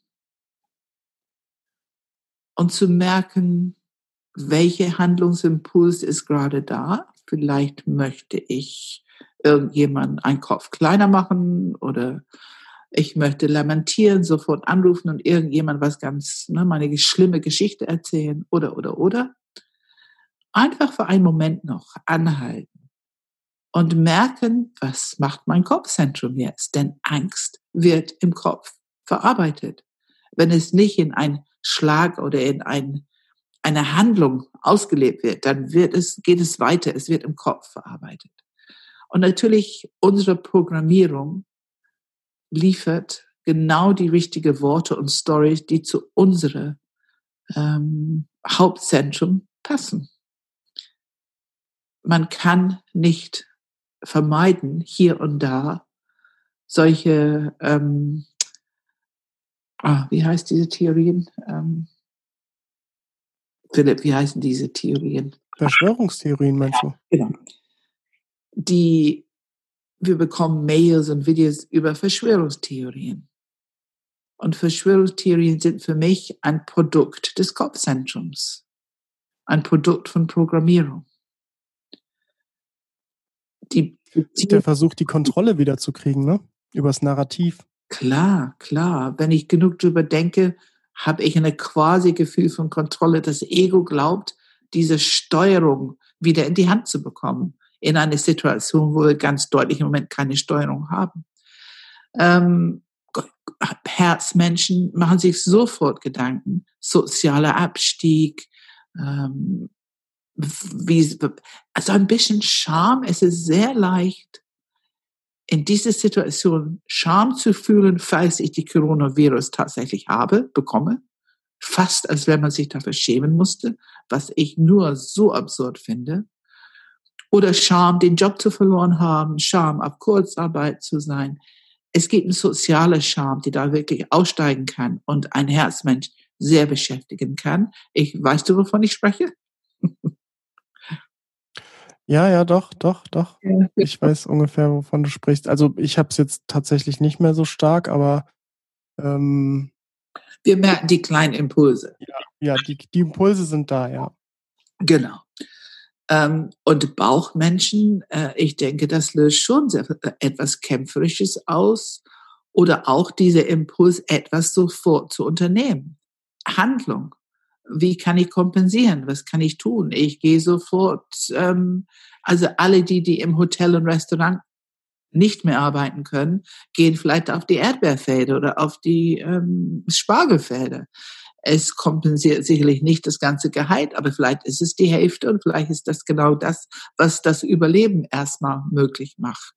Und zu merken, welche Handlungsimpuls ist gerade da. Vielleicht möchte ich irgendjemand einen Kopf kleiner machen oder ich möchte lamentieren, sofort anrufen und irgendjemand was ganz, ne, meine schlimme Geschichte erzählen oder, oder, oder einfach für einen Moment noch anhalten und merken, was macht mein Kopfzentrum jetzt? Denn Angst wird im Kopf verarbeitet. Wenn es nicht in einen Schlag oder in ein, eine Handlung ausgelebt wird, dann wird es, geht es weiter. Es wird im Kopf verarbeitet. Und natürlich unsere Programmierung liefert genau die richtigen Worte und Stories, die zu unserem ähm, Hauptzentrum passen man kann nicht vermeiden, hier und da solche, ähm, ah, wie heißt diese Theorien? Ähm, Philipp, wie heißen diese Theorien? Verschwörungstheorien meinst du? Genau. Die, wir bekommen Mails und Videos über Verschwörungstheorien. Und Verschwörungstheorien sind für mich ein Produkt des Kopfzentrums, ein Produkt von Programmierung. Die der Versuch, die Kontrolle wiederzukriegen, ne? Übers Narrativ. Klar, klar. Wenn ich genug drüber denke, habe ich eine quasi Gefühl von Kontrolle. Das Ego glaubt, diese Steuerung wieder in die Hand zu bekommen. In eine Situation, wo wir ganz deutlich im Moment keine Steuerung haben. Ähm, Herzmenschen machen sich sofort Gedanken. Sozialer Abstieg, ähm, wie, also ein bisschen Scham. Es ist sehr leicht, in dieser Situation Scham zu fühlen, falls ich die Coronavirus tatsächlich habe, bekomme. Fast als wenn man sich dafür schämen musste, was ich nur so absurd finde. Oder Scham, den Job zu verloren haben, Scham, auf Kurzarbeit zu sein. Es gibt eine soziale Scham, die da wirklich aussteigen kann und ein Herzmensch sehr beschäftigen kann. Ich, weißt du, wovon ich spreche? Ja, ja, doch, doch, doch. Ja. Ich weiß ungefähr, wovon du sprichst. Also ich habe es jetzt tatsächlich nicht mehr so stark, aber ähm, wir merken die kleinen Impulse. Ja, ja die, die Impulse sind da, ja. Genau. Ähm, und Bauchmenschen, äh, ich denke, das löst schon sehr, äh, etwas Kämpferisches aus oder auch dieser Impuls, etwas sofort zu unternehmen. Handlung wie kann ich kompensieren? Was kann ich tun? Ich gehe sofort, ähm, also alle die, die im Hotel und Restaurant nicht mehr arbeiten können, gehen vielleicht auf die Erdbeerfelder oder auf die ähm, Spargelfelder. Es kompensiert sicherlich nicht das ganze Gehalt, aber vielleicht ist es die Hälfte und vielleicht ist das genau das, was das Überleben erstmal möglich macht.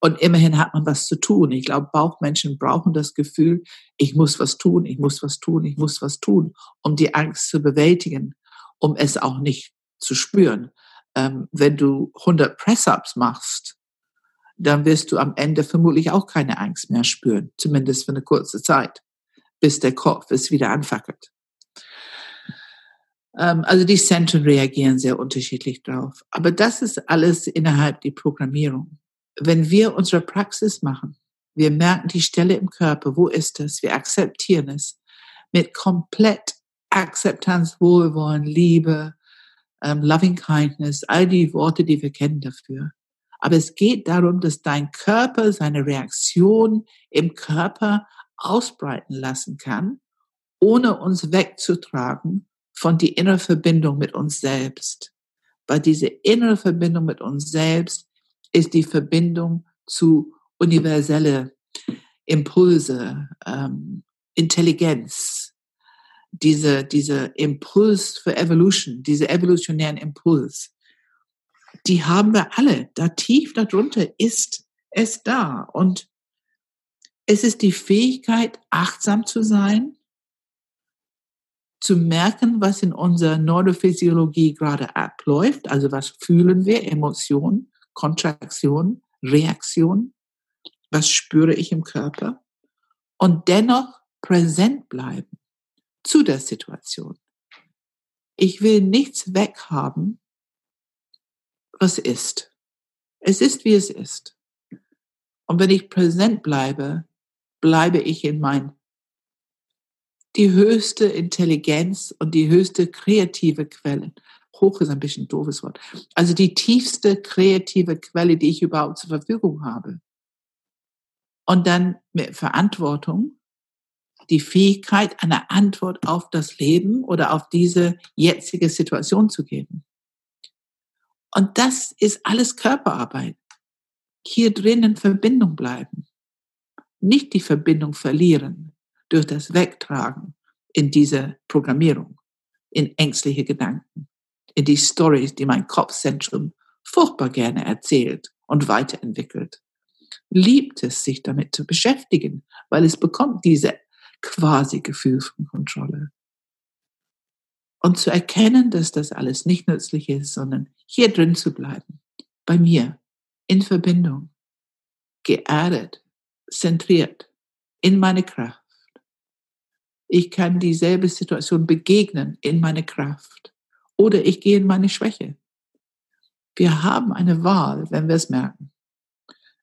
Und immerhin hat man was zu tun. Ich glaube, Bauchmenschen brauchen das Gefühl, ich muss was tun, ich muss was tun, ich muss was tun, um die Angst zu bewältigen, um es auch nicht zu spüren. Ähm, wenn du 100 Press-ups machst, dann wirst du am Ende vermutlich auch keine Angst mehr spüren, zumindest für eine kurze Zeit, bis der Kopf es wieder anfackelt. Ähm, also die Zentren reagieren sehr unterschiedlich drauf. Aber das ist alles innerhalb der Programmierung wenn wir unsere Praxis machen, wir merken die Stelle im Körper, wo ist es? Wir akzeptieren es mit komplett Akzeptanz, Wohlwollen, Liebe, ähm, Loving Kindness, all die Worte, die wir kennen dafür. Aber es geht darum, dass dein Körper seine Reaktion im Körper ausbreiten lassen kann, ohne uns wegzutragen von die innere Verbindung mit uns selbst. Weil diese innere Verbindung mit uns selbst ist die Verbindung zu universelle Impulse, ähm, Intelligenz, diese, diese Impuls für Evolution, diese evolutionären Impuls, die haben wir alle. Da tief darunter ist es da. Und es ist die Fähigkeit, achtsam zu sein, zu merken, was in unserer Neurophysiologie gerade abläuft, also was fühlen wir, Emotionen, Kontraktion, Reaktion, was spüre ich im Körper und dennoch präsent bleiben zu der Situation. Ich will nichts weghaben, was ist. Es ist, wie es ist. Und wenn ich präsent bleibe, bleibe ich in mein die höchste Intelligenz und die höchste kreative Quelle hoch ist ein bisschen ein doofes Wort. Also die tiefste kreative Quelle, die ich überhaupt zur Verfügung habe. Und dann mit Verantwortung die Fähigkeit, eine Antwort auf das Leben oder auf diese jetzige Situation zu geben. Und das ist alles Körperarbeit. Hier drin in Verbindung bleiben. Nicht die Verbindung verlieren durch das Wegtragen in diese Programmierung, in ängstliche Gedanken in die Stories, die mein Kopfzentrum furchtbar gerne erzählt und weiterentwickelt. Liebt es, sich damit zu beschäftigen, weil es bekommt diese quasi Gefühl von Kontrolle. Und zu erkennen, dass das alles nicht nützlich ist, sondern hier drin zu bleiben, bei mir, in Verbindung, geerdet, zentriert, in meine Kraft. Ich kann dieselbe Situation begegnen in meine Kraft oder ich gehe in meine Schwäche. Wir haben eine Wahl, wenn wir es merken,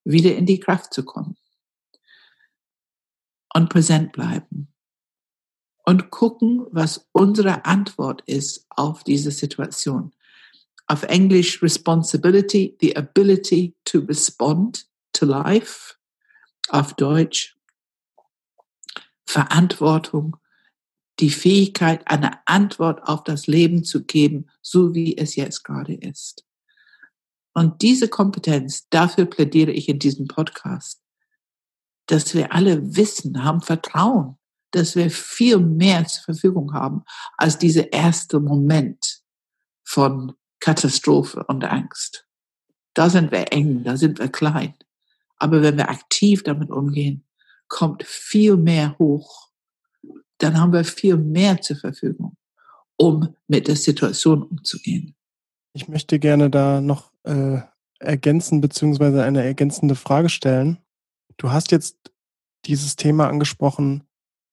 wieder in die Kraft zu kommen. und präsent bleiben und gucken, was unsere Antwort ist auf diese Situation. Auf Englisch Responsibility, the ability to respond to life. Auf Deutsch Verantwortung, die Fähigkeit, eine Antwort auf das Leben zu geben, so wie es jetzt gerade ist. Und diese Kompetenz, dafür plädiere ich in diesem Podcast, dass wir alle wissen, haben Vertrauen, dass wir viel mehr zur Verfügung haben als dieser erste Moment von Katastrophe und Angst. Da sind wir eng, da sind wir klein. Aber wenn wir aktiv damit umgehen, kommt viel mehr hoch. Dann haben wir viel mehr zur Verfügung, um mit der Situation umzugehen. Ich möchte gerne da noch äh, ergänzen beziehungsweise eine ergänzende Frage stellen. Du hast jetzt dieses Thema angesprochen,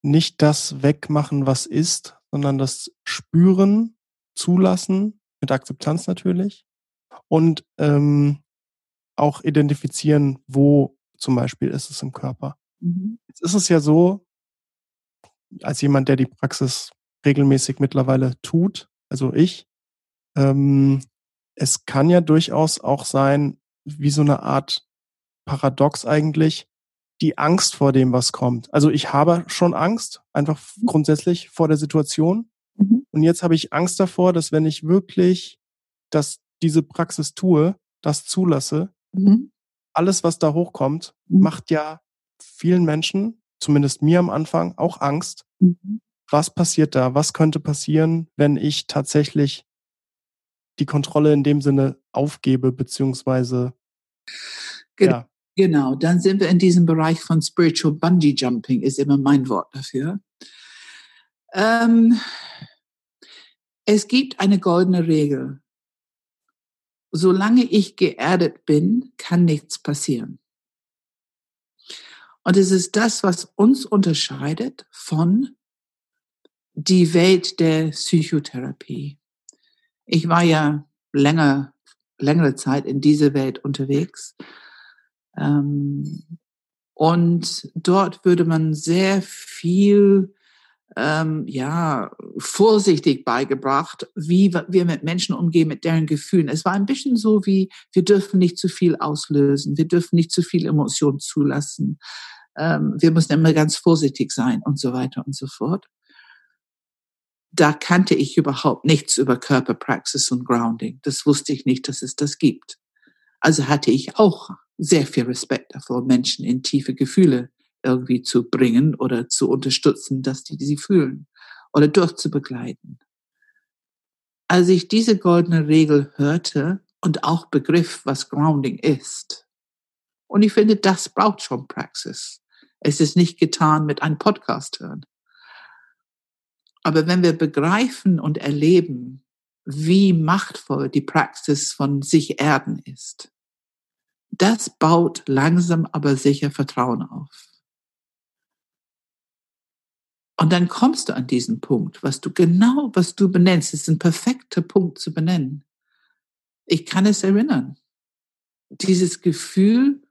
nicht das wegmachen, was ist, sondern das Spüren, Zulassen, mit Akzeptanz natürlich und ähm, auch identifizieren, wo zum Beispiel ist es im Körper. Mhm. Jetzt ist es ja so, als jemand, der die Praxis regelmäßig mittlerweile tut, also ich, ähm, es kann ja durchaus auch sein, wie so eine Art Paradox eigentlich, die Angst vor dem, was kommt. Also ich habe schon Angst, einfach mhm. grundsätzlich vor der Situation. Mhm. Und jetzt habe ich Angst davor, dass wenn ich wirklich das, diese Praxis tue, das zulasse, mhm. alles, was da hochkommt, mhm. macht ja vielen Menschen, zumindest mir am Anfang, auch Angst. Mhm. Was passiert da? Was könnte passieren, wenn ich tatsächlich die Kontrolle in dem Sinne aufgebe, beziehungsweise ja. Genau, dann sind wir in diesem Bereich von Spiritual Bungee Jumping, ist immer mein Wort dafür. Ähm, es gibt eine goldene Regel. Solange ich geerdet bin, kann nichts passieren. Und es ist das, was uns unterscheidet von die Welt der Psychotherapie. Ich war ja länger, längere Zeit in dieser Welt unterwegs ähm, und dort würde man sehr viel ähm, ja, vorsichtig beigebracht, wie wir mit Menschen umgehen, mit deren Gefühlen. Es war ein bisschen so wie, wir dürfen nicht zu viel auslösen, wir dürfen nicht zu viel Emotion zulassen, ähm, wir müssen immer ganz vorsichtig sein und so weiter und so fort. Da kannte ich überhaupt nichts über Körperpraxis und Grounding. Das wusste ich nicht, dass es das gibt. Also hatte ich auch sehr viel Respekt davor, Menschen in tiefe Gefühle irgendwie zu bringen oder zu unterstützen, dass die sie fühlen oder durchzubegleiten. Als ich diese goldene Regel hörte und auch begriff, was Grounding ist, und ich finde, das braucht schon Praxis. Es ist nicht getan mit einem Podcast hören. Aber wenn wir begreifen und erleben, wie machtvoll die Praxis von sich erden ist, das baut langsam aber sicher Vertrauen auf. Und dann kommst du an diesen Punkt, was du genau, was du benennst, ist ein perfekter Punkt zu benennen. Ich kann es erinnern. Dieses Gefühl,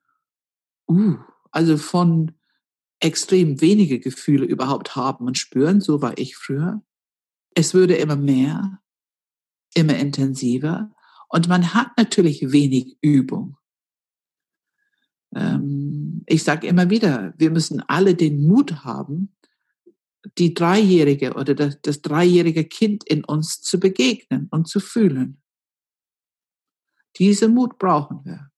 uh, also von extrem wenige Gefühle überhaupt haben und spüren, so war ich früher. Es würde immer mehr, immer intensiver und man hat natürlich wenig Übung. Ähm, ich sage immer wieder, wir müssen alle den Mut haben, die Dreijährige oder das, das dreijährige Kind in uns zu begegnen und zu fühlen. Diesen Mut brauchen wir.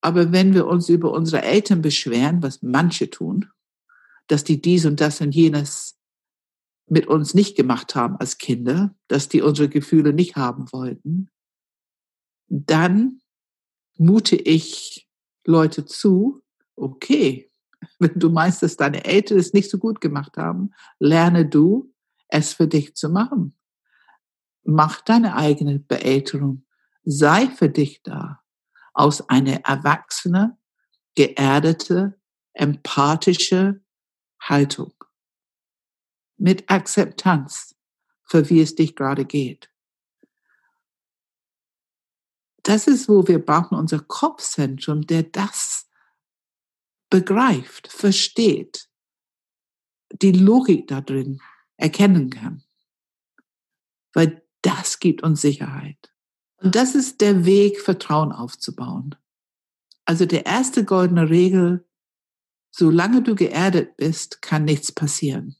Aber wenn wir uns über unsere Eltern beschweren, was manche tun, dass die dies und das und jenes mit uns nicht gemacht haben als Kinder, dass die unsere Gefühle nicht haben wollten, dann mute ich Leute zu, okay, wenn du meinst, dass deine Eltern es nicht so gut gemacht haben, lerne du, es für dich zu machen. Mach deine eigene Beälterung. Sei für dich da. Aus einer erwachsene, geerdete, empathische Haltung. Mit Akzeptanz für wie es dich gerade geht das ist, wo wir brauchen unser Kopfzentrum, der das begreift, versteht, die Logik da drin erkennen kann. Weil das gibt uns Sicherheit. Und das ist der Weg, Vertrauen aufzubauen. Also der erste goldene Regel, solange du geerdet bist, kann nichts passieren.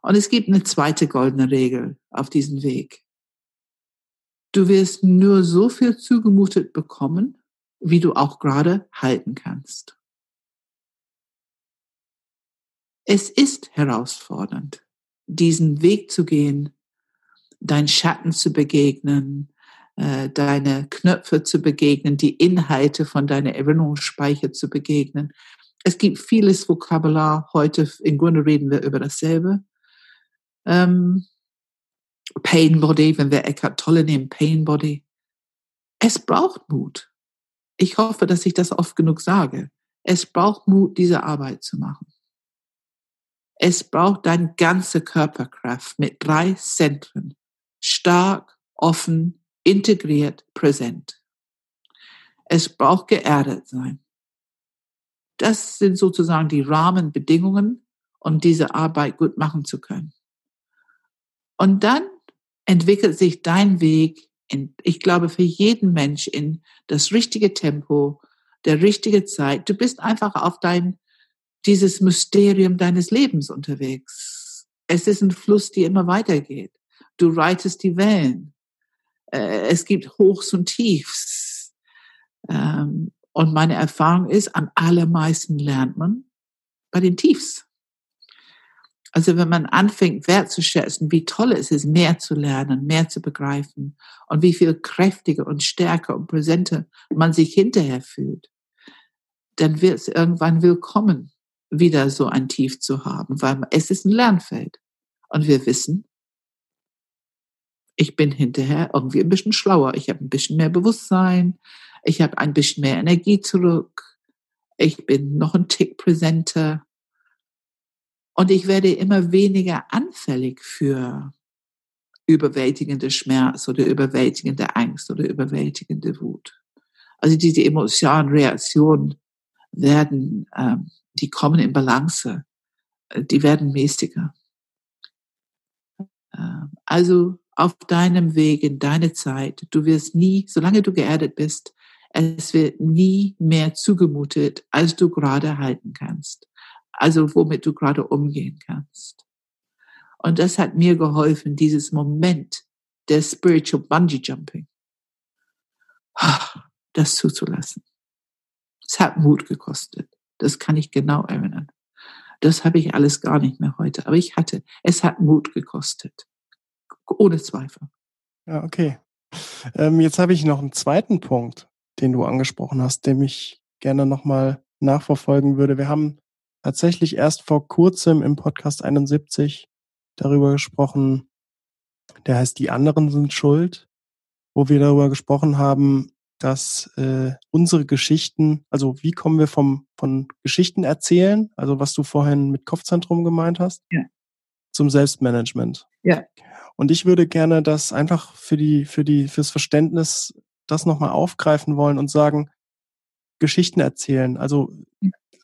Und es gibt eine zweite goldene Regel auf diesem Weg. Du wirst nur so viel zugemutet bekommen, wie du auch gerade halten kannst. Es ist herausfordernd, diesen Weg zu gehen, deinen Schatten zu begegnen, äh, deine Knöpfe zu begegnen, die Inhalte von deiner Erinnerungsspeicher zu begegnen. Es gibt vieles Vokabular. Heute im Grunde reden wir über dasselbe. Ähm, Pain Body, wenn wir Eckhart Tolle nehmen, Pain Body. Es braucht Mut. Ich hoffe, dass ich das oft genug sage. Es braucht Mut, diese Arbeit zu machen. Es braucht deine ganze Körperkraft mit drei Zentren. Stark, offen, integriert, präsent. Es braucht geerdet sein. Das sind sozusagen die Rahmenbedingungen, um diese Arbeit gut machen zu können. Und dann entwickelt sich dein Weg, in, ich glaube, für jeden Mensch in das richtige Tempo, der richtige Zeit. Du bist einfach auf dein, dieses Mysterium deines Lebens unterwegs. Es ist ein Fluss, der immer weitergeht. Du reitest die Wellen. Äh, es gibt Hochs und Tiefs. Ähm, und meine Erfahrung ist, am allermeisten lernt man bei den Tiefs. Also wenn man anfängt wertzuschätzen, wie toll es ist, mehr zu lernen, mehr zu begreifen und wie viel kräftiger und stärker und präsenter man sich hinterher fühlt, dann wird es irgendwann willkommen, wieder so ein Tief zu haben, weil es ist ein Lernfeld. Und wir wissen, ich bin hinterher irgendwie ein bisschen schlauer. Ich habe ein bisschen mehr Bewusstsein. Ich habe ein bisschen mehr Energie zurück. Ich bin noch ein Tick präsenter. Und ich werde immer weniger anfällig für überwältigende Schmerz oder überwältigende Angst oder überwältigende Wut. Also diese emotionalen Reaktionen werden, ähm, die kommen in Balance, äh, die werden mäßiger. Ähm, also auf deinem Weg in deine Zeit, du wirst nie, solange du geerdet bist, es wird nie mehr zugemutet, als du gerade halten kannst also womit du gerade umgehen kannst. Und das hat mir geholfen, dieses Moment der Spiritual Bungee Jumping, das zuzulassen. Es hat Mut gekostet. Das kann ich genau erinnern. Das habe ich alles gar nicht mehr heute. Aber ich hatte, es hat Mut gekostet. Ohne Zweifel. Ja, okay. Ähm, jetzt habe ich noch einen zweiten Punkt, den du angesprochen hast, den ich gerne nochmal nachverfolgen würde. Wir haben tatsächlich erst vor kurzem im Podcast 71 darüber gesprochen, der heißt Die anderen sind schuld, wo wir darüber gesprochen haben, dass äh, unsere Geschichten, also wie kommen wir vom von Geschichten erzählen, also was du vorhin mit Kopfzentrum gemeint hast, ja. zum Selbstmanagement. Ja. Und ich würde gerne das einfach für die für die fürs Verständnis das nochmal aufgreifen wollen und sagen, Geschichten erzählen. Also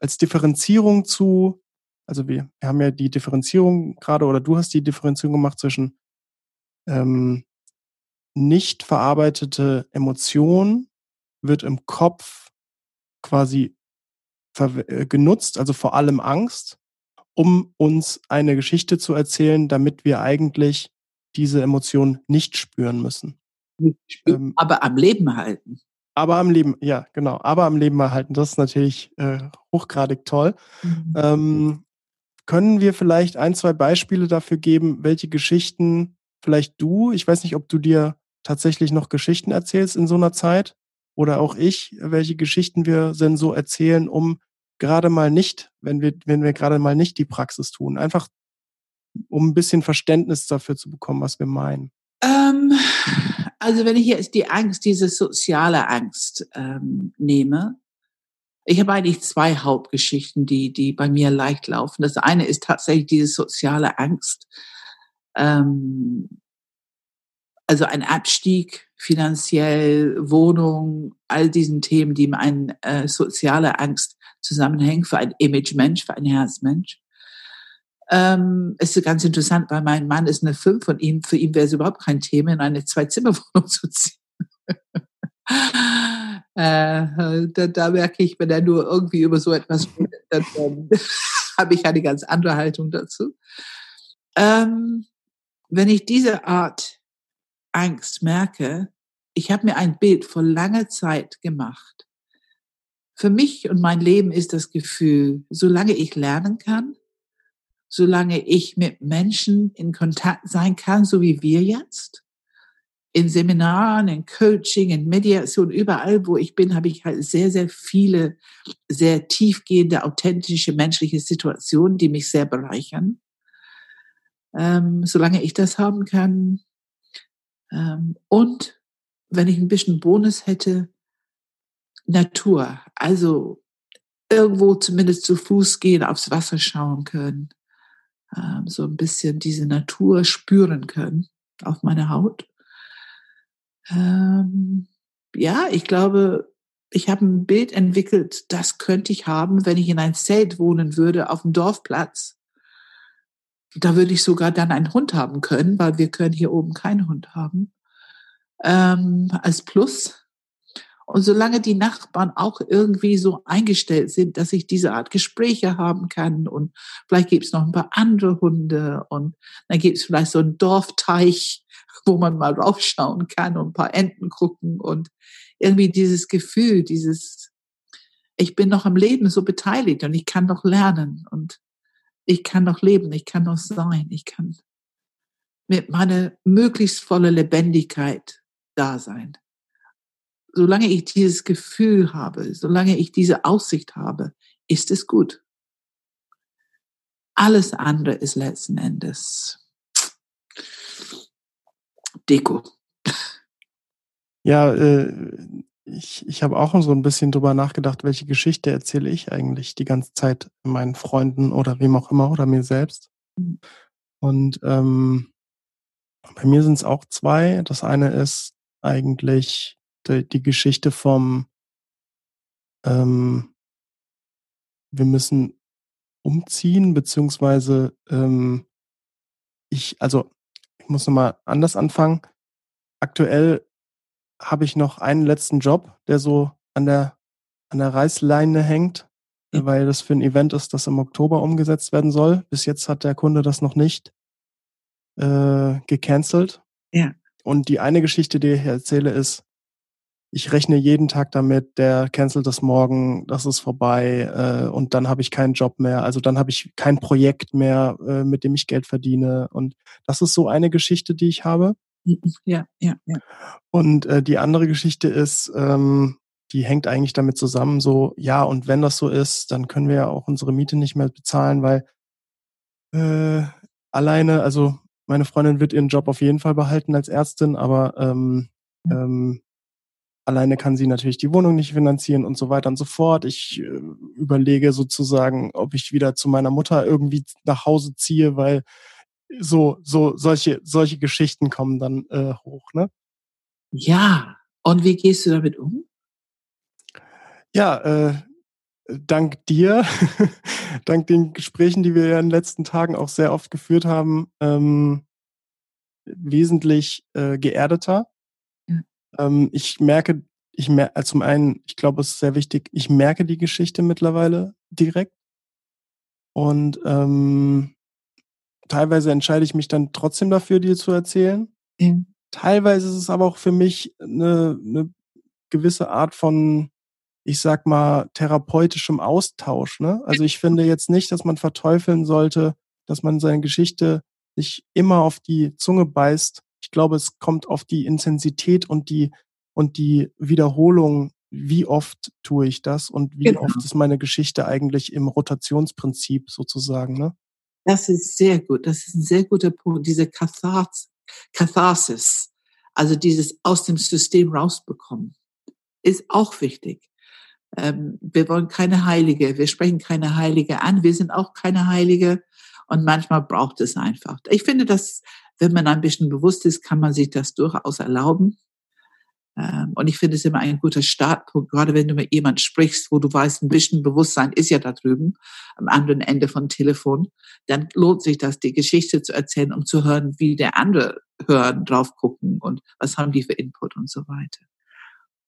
als Differenzierung zu, also wir, wir haben ja die Differenzierung gerade, oder du hast die Differenzierung gemacht zwischen ähm, nicht verarbeitete Emotion wird im Kopf quasi äh, genutzt, also vor allem Angst, um uns eine Geschichte zu erzählen, damit wir eigentlich diese Emotion nicht spüren müssen. Spüren, ähm, aber am Leben halten. Aber am Leben, ja, genau, aber am Leben erhalten. Das ist natürlich äh, hochgradig toll. Mhm. Ähm, können wir vielleicht ein, zwei Beispiele dafür geben, welche Geschichten vielleicht du, ich weiß nicht, ob du dir tatsächlich noch Geschichten erzählst in so einer Zeit oder auch ich, welche Geschichten wir denn so erzählen, um gerade mal nicht, wenn wir, wenn wir gerade mal nicht die Praxis tun, einfach um ein bisschen Verständnis dafür zu bekommen, was wir meinen. Ähm, also wenn ich jetzt die Angst, diese soziale Angst ähm, nehme, ich habe eigentlich zwei Hauptgeschichten, die, die bei mir leicht laufen. Das eine ist tatsächlich diese soziale Angst. Ähm, also ein Abstieg finanziell, Wohnung, all diesen Themen, die mit einer äh, soziale Angst zusammenhängen für ein Image-Mensch, für ein Herzmensch. Ähm, ist ganz interessant, weil mein Mann ist eine Fünf von ihm, für ihn wäre es überhaupt kein Thema, in eine Zwei-Zimmer-Wohnung zu ziehen. äh, da, da, merke ich, wenn er nur irgendwie über so etwas redet, dann, dann habe ich eine ganz andere Haltung dazu. Ähm, wenn ich diese Art Angst merke, ich habe mir ein Bild vor langer Zeit gemacht. Für mich und mein Leben ist das Gefühl, solange ich lernen kann, solange ich mit Menschen in Kontakt sein kann, so wie wir jetzt, in Seminaren, in Coaching, in Mediation, überall, wo ich bin, habe ich halt sehr, sehr viele, sehr tiefgehende, authentische menschliche Situationen, die mich sehr bereichern. Ähm, solange ich das haben kann. Ähm, und wenn ich ein bisschen Bonus hätte, Natur. Also irgendwo zumindest zu Fuß gehen, aufs Wasser schauen können. Ähm, so ein bisschen diese Natur spüren können auf meiner Haut. Ähm, ja, ich glaube, ich habe ein Bild entwickelt, das könnte ich haben, wenn ich in ein Zelt wohnen würde auf dem Dorfplatz. Da würde ich sogar dann einen Hund haben können, weil wir können hier oben keinen Hund haben. Ähm, als Plus. Und solange die Nachbarn auch irgendwie so eingestellt sind, dass ich diese Art Gespräche haben kann und vielleicht gibt es noch ein paar andere Hunde und dann gibt es vielleicht so einen Dorfteich, wo man mal raufschauen kann und ein paar Enten gucken und irgendwie dieses Gefühl, dieses, ich bin noch am Leben so beteiligt und ich kann noch lernen und ich kann noch leben, ich kann noch sein, ich kann mit meiner möglichst volle Lebendigkeit da sein solange ich dieses Gefühl habe, solange ich diese Aussicht habe, ist es gut. Alles andere ist letzten Endes Deko. Ja, äh, ich, ich habe auch so ein bisschen drüber nachgedacht, welche Geschichte erzähle ich eigentlich die ganze Zeit meinen Freunden oder wem auch immer oder mir selbst. Und ähm, bei mir sind es auch zwei. Das eine ist eigentlich die, die Geschichte vom ähm, wir müssen umziehen, beziehungsweise ähm, ich, also ich muss nochmal anders anfangen. Aktuell habe ich noch einen letzten Job, der so an der, an der Reißleine hängt, mhm. weil das für ein Event ist, das im Oktober umgesetzt werden soll. Bis jetzt hat der Kunde das noch nicht äh, gecancelt. Ja. Und die eine Geschichte, die ich erzähle, ist, ich rechne jeden Tag damit, der cancelt das morgen, das ist vorbei äh, und dann habe ich keinen Job mehr. Also dann habe ich kein Projekt mehr, äh, mit dem ich Geld verdiene. Und das ist so eine Geschichte, die ich habe. Ja, ja, ja. Und äh, die andere Geschichte ist, ähm, die hängt eigentlich damit zusammen, so, ja, und wenn das so ist, dann können wir ja auch unsere Miete nicht mehr bezahlen, weil äh, alleine, also meine Freundin wird ihren Job auf jeden Fall behalten als Ärztin, aber ähm, ja. ähm, Alleine kann sie natürlich die Wohnung nicht finanzieren und so weiter und so fort. Ich äh, überlege sozusagen, ob ich wieder zu meiner Mutter irgendwie nach Hause ziehe, weil so, so, solche, solche Geschichten kommen dann äh, hoch, ne? Ja. Und wie gehst du damit um? Ja, äh, dank dir, dank den Gesprächen, die wir ja in den letzten Tagen auch sehr oft geführt haben, ähm, wesentlich äh, geerdeter. Ähm, ich merke, ich merke, also zum einen, ich glaube, es ist sehr wichtig, ich merke die Geschichte mittlerweile direkt. Und ähm, teilweise entscheide ich mich dann trotzdem dafür, dir zu erzählen. Mhm. Teilweise ist es aber auch für mich eine, eine gewisse Art von, ich sag mal, therapeutischem Austausch. Ne? Also ich finde jetzt nicht, dass man verteufeln sollte, dass man seine Geschichte sich immer auf die Zunge beißt, ich glaube, es kommt auf die Intensität und die, und die Wiederholung, wie oft tue ich das und wie genau. oft ist meine Geschichte eigentlich im Rotationsprinzip sozusagen, ne? Das ist sehr gut. Das ist ein sehr guter Punkt. Diese Katharsis, Katharsis, also dieses aus dem System rausbekommen, ist auch wichtig. Ähm, wir wollen keine Heilige. Wir sprechen keine Heilige an. Wir sind auch keine Heilige. Und manchmal braucht es einfach. Ich finde das wenn man ein bisschen bewusst ist, kann man sich das durchaus erlauben. Ähm, und ich finde es immer ein guter Startpunkt, gerade wenn du mit jemand sprichst, wo du weißt, ein bisschen Bewusstsein ist ja da drüben, am anderen Ende von Telefon, dann lohnt sich das, die Geschichte zu erzählen, um zu hören, wie der andere hören, drauf gucken und was haben die für Input und so weiter.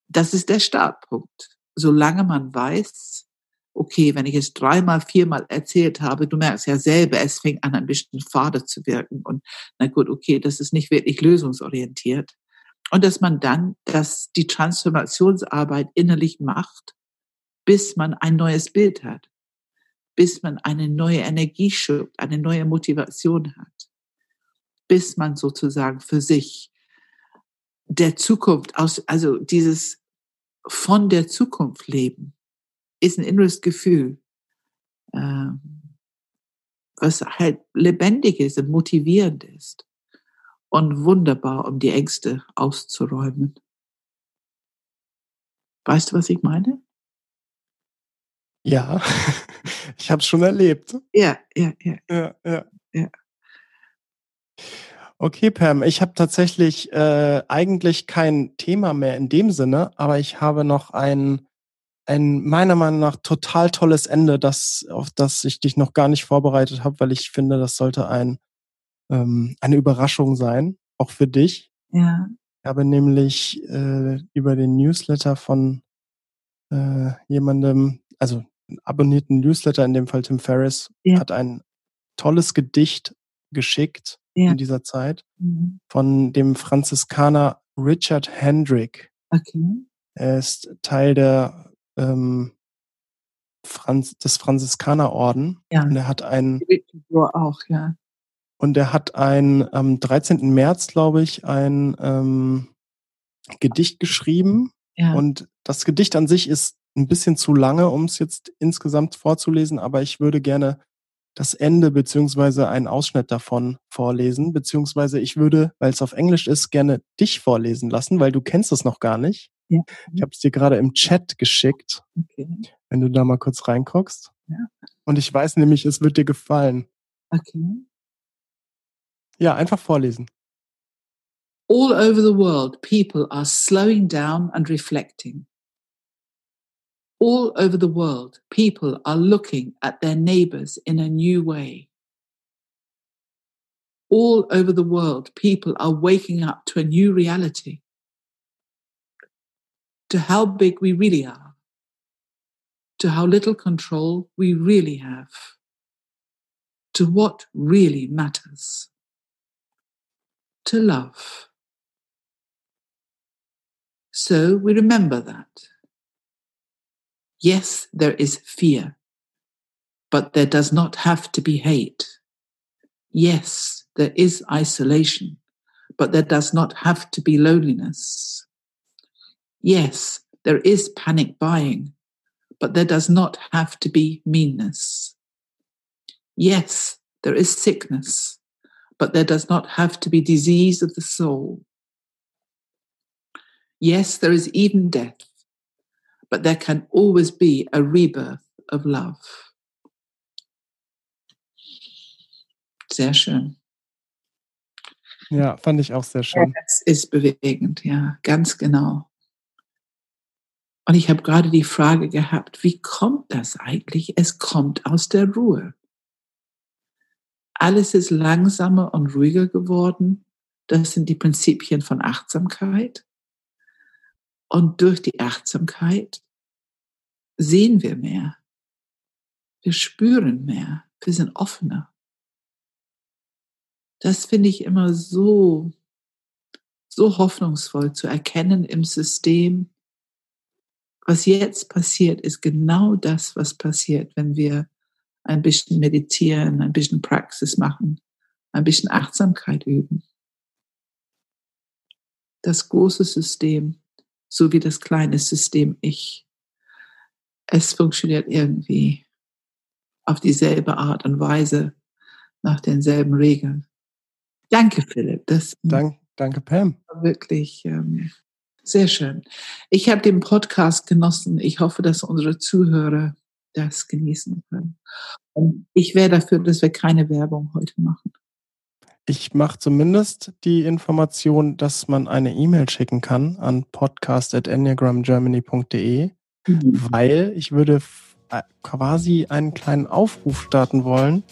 Das ist der Startpunkt. Solange man weiß, okay, wenn ich es dreimal, viermal erzählt habe, du merkst ja selber, es fängt an, ein bisschen fade zu wirken und na gut, okay, das ist nicht wirklich lösungsorientiert und dass man dann dass die Transformationsarbeit innerlich macht, bis man ein neues Bild hat, bis man eine neue Energie schöpft, eine neue Motivation hat, bis man sozusagen für sich der Zukunft aus, also dieses von der Zukunft leben, ist ein inneres Gefühl, ähm, was halt lebendig ist und motivierend ist und wunderbar, um die Ängste auszuräumen. Weißt du, was ich meine? Ja, ich habe es schon erlebt. Ja, ja, ja. Ja, ja. ja. Okay, Pam, ich habe tatsächlich äh, eigentlich kein Thema mehr in dem Sinne, aber ich habe noch ein, ein meiner Meinung nach total tolles Ende, das, auf das ich dich noch gar nicht vorbereitet habe, weil ich finde, das sollte ein ähm, eine Überraschung sein, auch für dich. Ja. Ich habe nämlich äh, über den Newsletter von äh, jemandem, also einen abonnierten Newsletter, in dem Fall Tim Ferriss, ja. hat ein tolles Gedicht geschickt ja. in dieser Zeit mhm. von dem Franziskaner Richard Hendrick. Okay. Er ist Teil der ähm, Franz des Franziskanerorden. Ja. Und er hat ein auch, ja. Und er hat ein am 13. März, glaube ich, ein ähm, Gedicht geschrieben. Ja. Und das Gedicht an sich ist ein bisschen zu lange, um es jetzt insgesamt vorzulesen, aber ich würde gerne das Ende beziehungsweise einen Ausschnitt davon vorlesen, beziehungsweise ich würde, weil es auf Englisch ist, gerne dich vorlesen lassen, weil du kennst es noch gar nicht. Ja. Ich habe es dir gerade im Chat geschickt, okay. wenn du da mal kurz reinguckst. Ja. Und ich weiß nämlich, es wird dir gefallen. Okay. Ja, einfach vorlesen. All over the world, people are slowing down and reflecting. All over the world, people are looking at their neighbors in a new way. All over the world, people are waking up to a new reality, to how big we really are, to how little control we really have, to what really matters to love. So we remember that. Yes, there is fear, but there does not have to be hate. Yes, there is isolation, but there does not have to be loneliness. Yes, there is panic buying, but there does not have to be meanness. Yes, there is sickness, but there does not have to be disease of the soul. Yes, there is even death, but there can always be a rebirth of love. Sehr schön. Ja, fand ich auch sehr schön. Es ist bewegend, ja, ganz genau. Und ich habe gerade die Frage gehabt, wie kommt das eigentlich? Es kommt aus der Ruhe. Alles ist langsamer und ruhiger geworden. Das sind die Prinzipien von Achtsamkeit. Und durch die Achtsamkeit sehen wir mehr. Wir spüren mehr. Wir sind offener. Das finde ich immer so, so hoffnungsvoll zu erkennen im System. Was jetzt passiert, ist genau das, was passiert, wenn wir ein bisschen meditieren, ein bisschen Praxis machen, ein bisschen Achtsamkeit üben. Das große System so wie das kleine System Ich. Es funktioniert irgendwie auf dieselbe Art und Weise, nach denselben Regeln. Danke, Philipp. Das Dank, danke, Pam. Wirklich ähm, sehr schön. Ich habe den Podcast genossen. Ich hoffe, dass unsere Zuhörer das genießen können. Und ich wäre dafür, dass wir keine Werbung heute machen. Ich mache zumindest die Information, dass man eine E-Mail schicken kann an podcast.enneagramgermany.de, mhm. weil ich würde äh, quasi einen kleinen Aufruf starten wollen.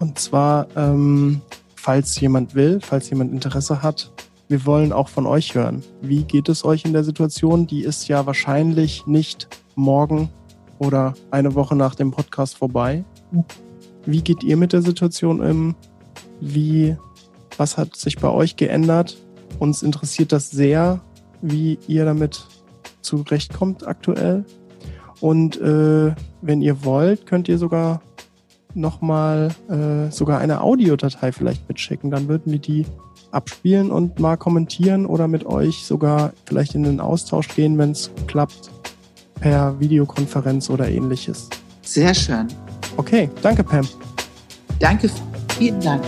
Und zwar, ähm, falls jemand will, falls jemand Interesse hat, wir wollen auch von euch hören. Wie geht es euch in der Situation? Die ist ja wahrscheinlich nicht morgen oder eine Woche nach dem Podcast vorbei. Wie geht ihr mit der Situation im? Wie, was hat sich bei euch geändert? Uns interessiert das sehr, wie ihr damit zurechtkommt aktuell. Und äh, wenn ihr wollt, könnt ihr sogar nochmal äh, sogar eine Audiodatei vielleicht mitschicken. Dann würden wir die abspielen und mal kommentieren oder mit euch sogar vielleicht in den Austausch gehen, wenn es klappt, per Videokonferenz oder ähnliches. Sehr schön. Okay, danke Pam. Danke, vielen Dank.